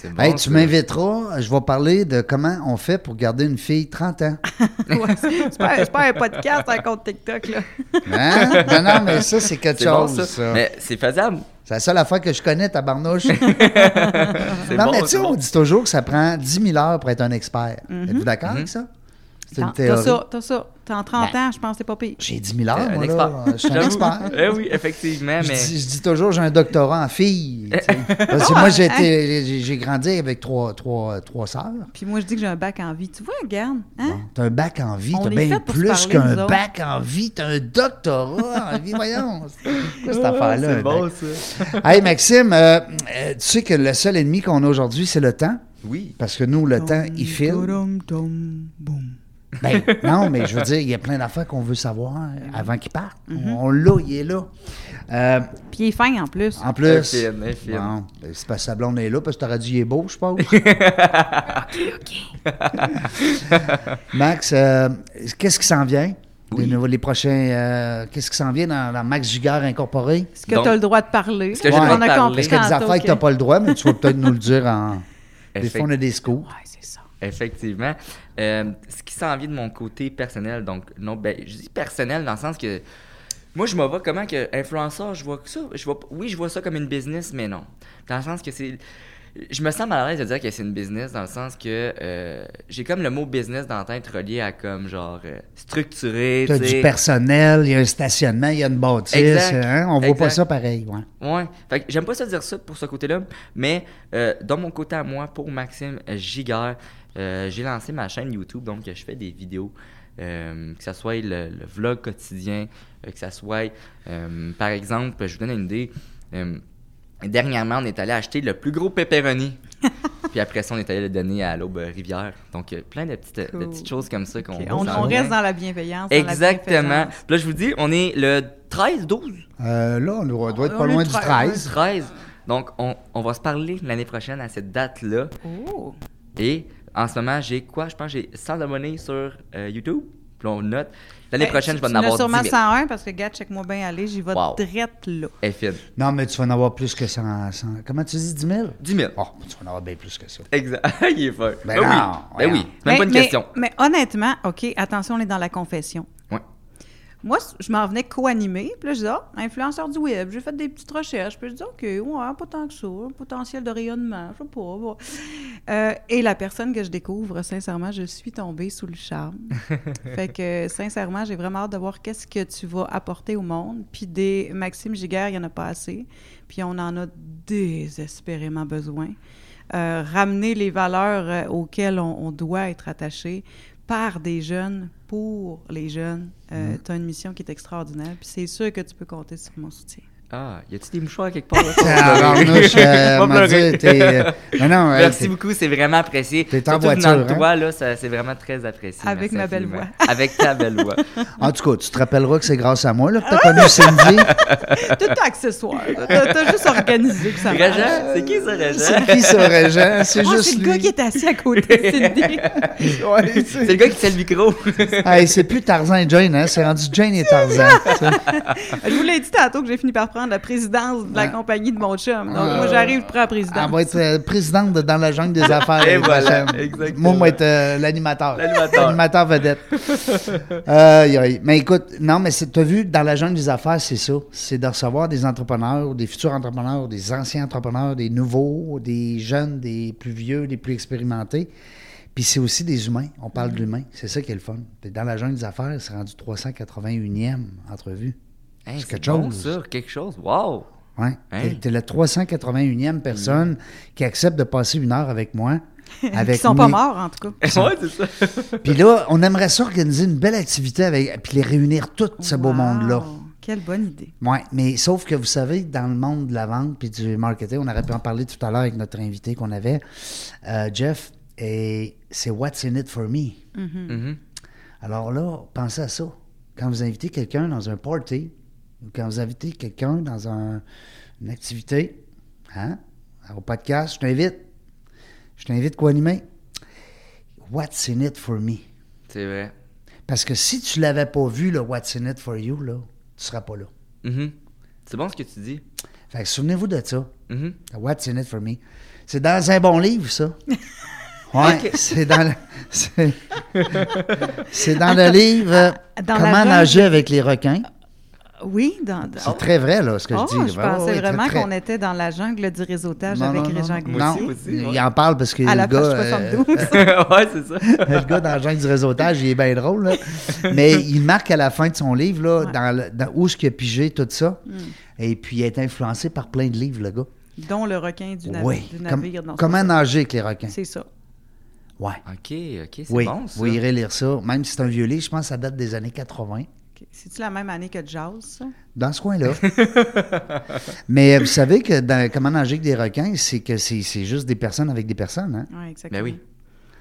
C'est bon, Hey, tu m'inviteras, je vais parler de comment on fait pour garder une fille 30 ans. Ouais, c'est pas, un podcast, un compte TikTok, là. Hein? non, non, mais ça, c'est quelque bon, chose. ça. ça. Mais c'est faisable. C'est la seule affaire que je connais, ta barnouche. Non, bon, mais tu sais, on dit toujours que ça prend 10 000 heures pour être un expert. Mm-hmm. Êtes-vous d'accord Mhm. avec ça? C'est une T'as ça, t'as ça. T'as en 30 Ben, ans, je pense que c'est pas pire. J'ai 10 000 heures, Un moi, expert. là. Je suis un expert. Eh oui, effectivement, Je mais. dis, je dis toujours, j'ai un doctorat en filles. sais. Parce que moi, j'ai été- j'ai j'ai grandi avec trois, trois, trois sœurs. Puis moi, je dis que j'ai un bac en vie. Tu vois, regarde. Hein? Bon, T'as un bac en vie, On t'as bien plus qu'un bac en vie, t'as un doctorat en vie, voyons. C'est quoi cette Ah, affaire-là? C'est bon, bac? ça. Hey Maxime, euh, euh, tu sais que le seul ennemi qu'on a aujourd'hui, c'est le temps? Oui. Parce que nous, le temps, il file. Tom, tom, boum. Ben, non, mais je veux dire, il y a plein d'affaires qu'on veut savoir avant qu'il parte. Mm-hmm. On l'a, il est là. Euh, Puis il est fin en plus. en plus. Bon, ben, c'est parce que sa blonde est là, parce que t'aurais dit il est beau, je pense. Max, euh, qu'est-ce qui s'en vient? Oui. Les, nouveaux- les prochains. euh, qu'est-ce qui s'en vient dans, dans Max Giguère Incorporé? Est-ce que tu as le droit de parler? Est-ce que j'ai le Ouais. droit On de a parler? compris Parce qu'il y a des affaires que tu n'as pas le droit, mais tu vas peut-être nous le dire en. Des fois, on a des scoops. Ouais. Effectivement. Euh, ce qui s'en vient de mon côté personnel, donc, non, ben, je dis personnel dans le sens que moi, je me vois comment que influenceur, je vois que ça. Je vois, oui, je vois ça comme une business, mais non. Dans le sens que c'est. Je me sens mal à l'aise de dire que c'est une business dans le sens que euh, j'ai comme le mot business dans la tête relié à comme genre euh, structuré. Tu as du personnel, il y a un stationnement, il y a une bâtisse. Exact. hein, On voit pas Exact. ça pareil. Ouais. Ouais. Fait que j'aime pas ça dire ça pour ce côté-là, mais euh, dans mon côté à moi, pour Maxime Giguère, euh, j'ai lancé ma chaîne YouTube, donc je fais des vidéos, euh, que ce soit le, le vlog quotidien, euh, que ce soit, euh, par exemple, je vous donne une idée, euh, dernièrement, on est allé acheter le plus gros pepperoni. Puis après ça, on est allé le donner à l'Aube Rivière. Donc, plein de petites, de Cool. petites choses comme ça qu'on Ok, va On, on reste dans la bienveillance. dans la Exactement. là, je vous dis, on est le 13, 12. Euh, là, on doit, doit être On pas loin du 13, 13. 13. Donc, on, on va se parler l'année prochaine à cette date-là. Oh. Et en ce moment, j'ai quoi? Je pense que j'ai 100 abonnés sur euh, YouTube. Puis on note. L'année Ben, prochaine, je vais en avoir sûrement 10 000. 101 parce que, gars, check-moi bien aller, j'y vais Wow. drette là. Est fine. Non, mais tu vas en avoir plus que 100. 100 comment tu dis, 10 000? 10 000. Oh, tu vas en avoir bien plus que ça. Exact. Il est fort. Ben oui. non, Ben oui. C'est même pas une mais, question. Mais honnêtement, OK, attention, on est dans la confession. Ouais. Moi, je m'en venais co-animer, puis là, je dis, ah, influenceur du web, j'ai fait des petites recherches, puis je dis, OK, ouais, pas tant que ça, potentiel de rayonnement, je sais pas. bon. Euh, et la personne que je découvre, sincèrement, je suis tombée sous le charme. fait que, sincèrement, j'ai vraiment hâte de voir qu'est-ce que tu vas apporter au monde. Puis des Maxime Giguère, il n'y en a pas assez, puis on en a désespérément besoin. Euh, ramener les valeurs euh, auxquelles on, on doit être attaché par des jeunes, pour les jeunes. Euh, Mm. Tu as une mission qui est extraordinaire, puis c'est sûr que tu peux compter sur mon soutien. Ah, y a-tu des mouchoirs quelque part? là? Ah, Arnouche, euh, euh, non, Merci beaucoup, c'est vraiment apprécié. T'es en voiture, hein? toi, là, ça- c'est vraiment très apprécié. Avec Merci ma belle voix. Avec ta belle voix. En tout cas, tu te rappelleras que c'est grâce à moi là, que tu as connu Cindy. Tout accessoire. T'as t'as juste organisé que ça marche. C'est qui ça, Régent? C'est qui ça, Régent? C'est Ah, juste c'est le lui. gars qui est assis à côté de Cindy. Ouais, C'est c'est... le gars qui tient le micro. Hey, c'est plus Tarzan et Jane, hein? c'est rendu Jane et Tarzan. Je vous l'ai dit tantôt que j'ai fini par prendre la présidence de la Ouais. compagnie de mon chum. Donc, moi, j'arrive, je prends la présidence. Elle va être euh, présidente de Dans la jungle des affaires. Et voilà. Moi, moi, être euh, l'animateur. L'animateur. L'animateur vedette. Mais écoute, non, mais tu as vu, dans la jungle des affaires, c'est ça. C'est de recevoir des entrepreneurs, des futurs entrepreneurs, des anciens entrepreneurs, des nouveaux, des jeunes, des plus vieux, des plus expérimentés. Puis c'est aussi des humains. On parle de l'humain. C'est ça qui est le fun. Dans la jungle des affaires, c'est rendu 381e entrevue. Hey, C'est quelque bon, chose. ça, quelque chose. Wow! Ouais. Hein? T'es, la 381e personne qui accepte de passer une heure avec moi. Avec Ils sont pas morts, en tout cas. ouais, c'est ça. Puis là, on aimerait ça organiser une belle activité avec, puis les réunir tout ce beau monde-là. Quelle bonne idée. Mais sauf que vous savez, dans le monde de la vente puis du marketing, on aurait pu en parler tout à l'heure avec notre invité qu'on avait, euh, Jeff, et c'est What's in it for me? Mhm. Alors là, pensez à ça. Quand vous invitez quelqu'un dans un party, quand vous invitez quelqu'un dans un- une activité, hein, au podcast, je t'invite. Je t'invite quoi animer? What's in it for me? C'est vrai. Parce que si tu l'avais pas vu, le What's in it for you, là, tu seras pas là. Mhm. C'est bon ce que tu dis. Fait que souvenez-vous de ça. Mhm. What's in it for me? C'est dans un bon livre, ça. Ouais, c'est dans le, c'est, dans le livre euh, Dans la Comment nager avec les requins. Oui, dans. dans- C'est très vrai, là, ce que Oh, je dis. je pensais vraiment très. qu'on était dans la jungle du réseautage Non, avec non, non, Régent non. Gauthier. Non, aussi, aussi, il ouais. en parle parce que À le la page gars, euh, 72. ouais, c'est ça. le gars dans la jungle du réseautage, il est bien drôle, là. Mais il marque à la fin de son livre, là, Ouais. dans, le- dans où est-ce qu'il a pigé tout ça. Mm. Et puis, il est influencé par plein de livres, le gars. Dont le requin du, nav- oui. du Comme- navire. comment nager avec les requins. C'est ça. Ouais. OK, OK, c'est Oui, bon, ça. vous irez lire ça. Même si c'est un vieux livre, je pense que ça date des années 80. C'est-tu la même année que Jaws, ça? Dans ce coin-là. Mais euh, vous savez que dans Comment nager avec des requins, c'est que c'est c'est juste des personnes avec des personnes. Hein? Oui, exactement. Ben oui.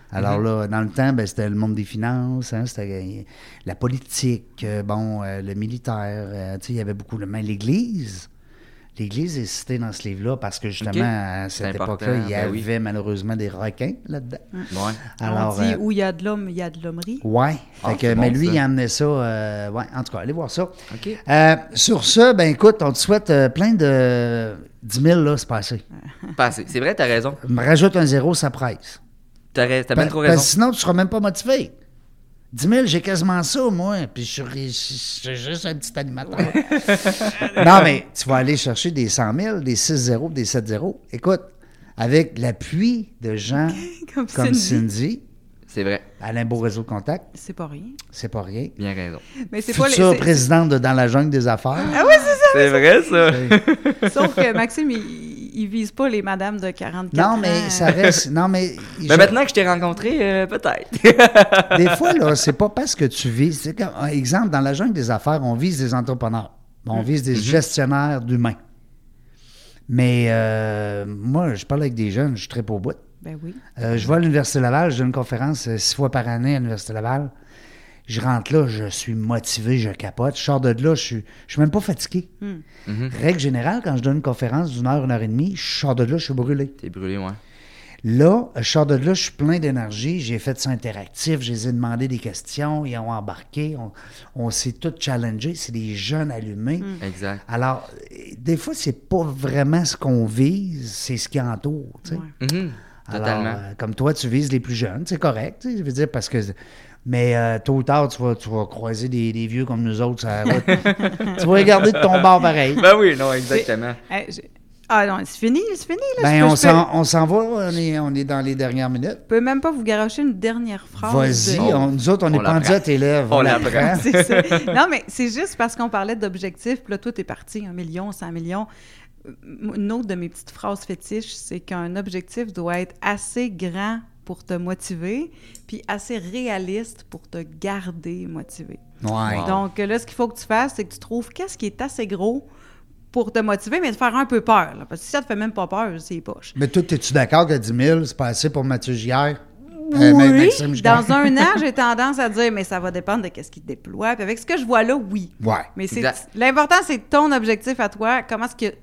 Alors là, dans le temps, ben, c'était le monde des finances, hein, c'était euh, la politique, euh, bon, euh, le militaire. euh, tu sais, il y avait beaucoup de mains. L'Église. L'Église est citée dans ce livre-là parce que justement, à cette époque-là, il y ben oui. avait malheureusement des requins là-dedans. Ouais. Alors, On dit euh, où il y a de l'homme, il y a de l'hommerie. ouais. Ah, mais bon, lui, ça. il amenait ça. euh, ouais, en tout cas, allez voir ça. OK. Euh, sur ce, ben écoute, on te souhaite euh, plein de 10 000, là, c'est passé. Pas assez. C'est vrai, t'as raison. Me rajoute un zéro, ça presse. T'as rais- t'as bien trop parce raison. sinon, tu seras même pas motivé. 10 000, j'ai quasiment ça, moi. Puis je suis, je suis juste un petit animateur. non, mais tu vas aller chercher des 100 000, des 6-0, des 7-0. Écoute, avec l'appui de gens Comme, comme Cindy. Cindy, C'est vrai. Alain Beau Réseau de Contact, C'est pas rien. c'est pas rien. Bien raison. Mais c'est pas les. De Dans la jungle des affaires. Ah oui, c'est C'est vrai, ça. ça. Sauf que Maxime, il, il vise pas les madames de 44 ans. non, mais ça reste. Non, mais. je- Mais maintenant que je t'ai rencontré, euh, peut-être. Des fois, là, c'est pas parce que tu vises. C'est comme, un exemple, dans la jungle des affaires, on vise des entrepreneurs. On vise des gestionnaires d'humains. Mais euh, moi, je parle avec des jeunes, je suis très au bout. Ben oui. Euh, je vais à l'Université Laval, je donne une conférence six fois par année à l'Université Laval. Je rentre là, je suis motivé, je capote. Je sors de là, je suis, je suis même pas fatigué. Mhm. Règle générale, quand je donne une conférence d'une heure, une heure et demie, je sors de là, je suis brûlé. T'es brûlé, ouais. Là, je sors de là, je suis plein d'énergie. J'ai fait ça interactif, je les ai demandé des questions, ils ont embarqué, on, on s'est tous challengés. C'est des jeunes allumés. Exact. Alors, des fois, c'est pas vraiment ce qu'on vise, c'est ce qui entoure. tu sais. Ouais. Mhm. Alors, Totalement. euh, comme toi, tu vises les plus jeunes, c'est correct, je veux dire, parce que. Mais euh, tôt ou tard, tu vas, tu vas croiser des, des vieux comme nous autres sur la route. tu vas regarder de ton bord pareil. Ben oui, non, exactement. Ah non, c'est fini, c'est fini. Là. Ben, on s'en, on s'en va, on est, on est dans les dernières minutes. je peux même pas vous garocher une dernière phrase. Vas-y, de- on- nous autres, on, On est pendus à tes lèvres. On. C'est ça. Non, mais c'est juste parce qu'on parlait d'objectifs, puis là, tout est parti, un million, 100 millions. Euh, Une autre de mes petites phrases fétiches, c'est qu'un objectif doit être assez grand pour te motiver, puis assez réaliste pour te garder motivé. Ouais. Wow. Donc là, ce qu'il faut que tu fasses, c'est que tu trouves qu'est-ce qui est assez gros pour te motiver, mais de faire un peu peur. là. parce que si ça te fait même pas peur, c'est poche. Mais toi, es-tu d'accord que 10 000, c'est pas assez pour Mathieu Giguère? Euh, oui, Maxime dans un an, j'ai tendance à dire, mais ça va dépendre de qu'est-ce qui te déploie. Puis avec ce que je vois là, oui. Ouais. Mais c'est l'important, c'est ton objectif à toi. Comment est-ce que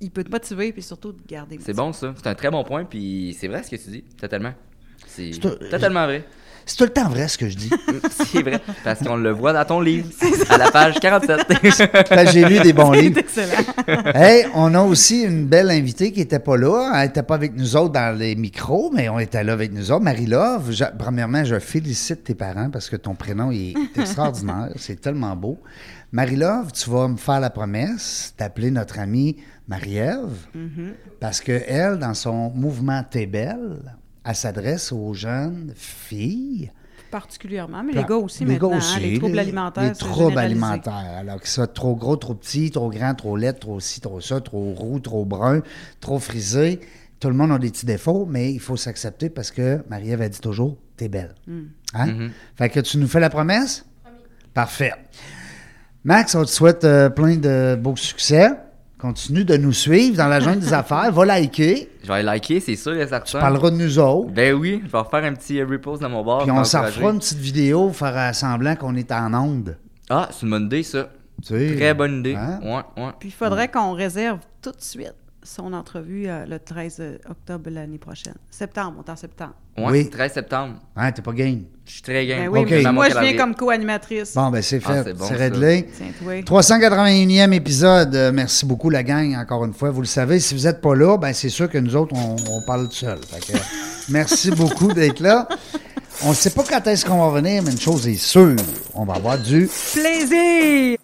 il peut te motiver puis surtout te garder. C'est bon, ça. C'est un très bon point, puis c'est vrai ce que tu dis. Totalement. C'est totalement vrai. C'est tout le temps vrai ce que je dis. C'est vrai. Parce qu'on le voit dans ton livre, à la page 47. Ben, J'ai lu des bons C'est livres. excellent. Hey, on a aussi une belle invitée qui n'était pas là. Elle n'était pas avec nous autres dans les micros, mais on était là avec nous autres. Marie-Love, premièrement, je félicite tes parents parce que ton prénom est extraordinaire. C'est tellement beau. Marie-Love, tu vas me faire la promesse d'appeler notre amie Marie-Ève parce que elle, dans son mouvement T'es belle, elle s'adresse aux jeunes filles. Particulièrement, mais les gars aussi Les maintenant. gars hein, aussi, les troubles alimentaires. Les troubles alimentaires. Alors qu'ils soient trop gros, trop petits, trop grands, trop laids, trop ci, trop ça, trop roux, trop brun, trop frisé. Tout le monde a des petits défauts, mais il faut s'accepter parce que Marie-Ève a dit toujours T'es belle. Mm. Hein? Mhm. Fait que tu nous fais la promesse? Parfait. Max, on te souhaite euh, plein de beaux succès. Continue de nous suivre dans la jungle des affaires. Va liker. Je vais liker, c'est sûr et certain. Tu parleras de nous autres. Ben oui, je vais refaire un petit euh, repost dans mon bar. Puis on s'en fera une petite vidéo, faire semblant qu'on est en onde. Ah, c'est une bonne idée, ça. Tu sais. Très bonne idée. Hein? Ouais, ouais. Puis il faudrait qu'on réserve tout de suite son entrevue euh, le 13 octobre l'année prochaine. Septembre, on est en septembre. Ouais, Oui. 13 septembre. Hein, t'es pas game? Je suis très game. Ben oui, mais moi, je viens comme co-animatrice. Bon, ben c'est Ah, fait. c'est bon, c'est ça. réglé. Tiens-toi. 381e épisode. Euh, merci beaucoup, la gang, encore une fois. Vous le savez, si vous n'êtes pas là, ben c'est sûr que nous autres, on, on parle tout seul. Fait que, merci beaucoup d'être là. On ne sait pas quand est-ce qu'on va venir, mais une chose est sûre, on va avoir du Plaisir!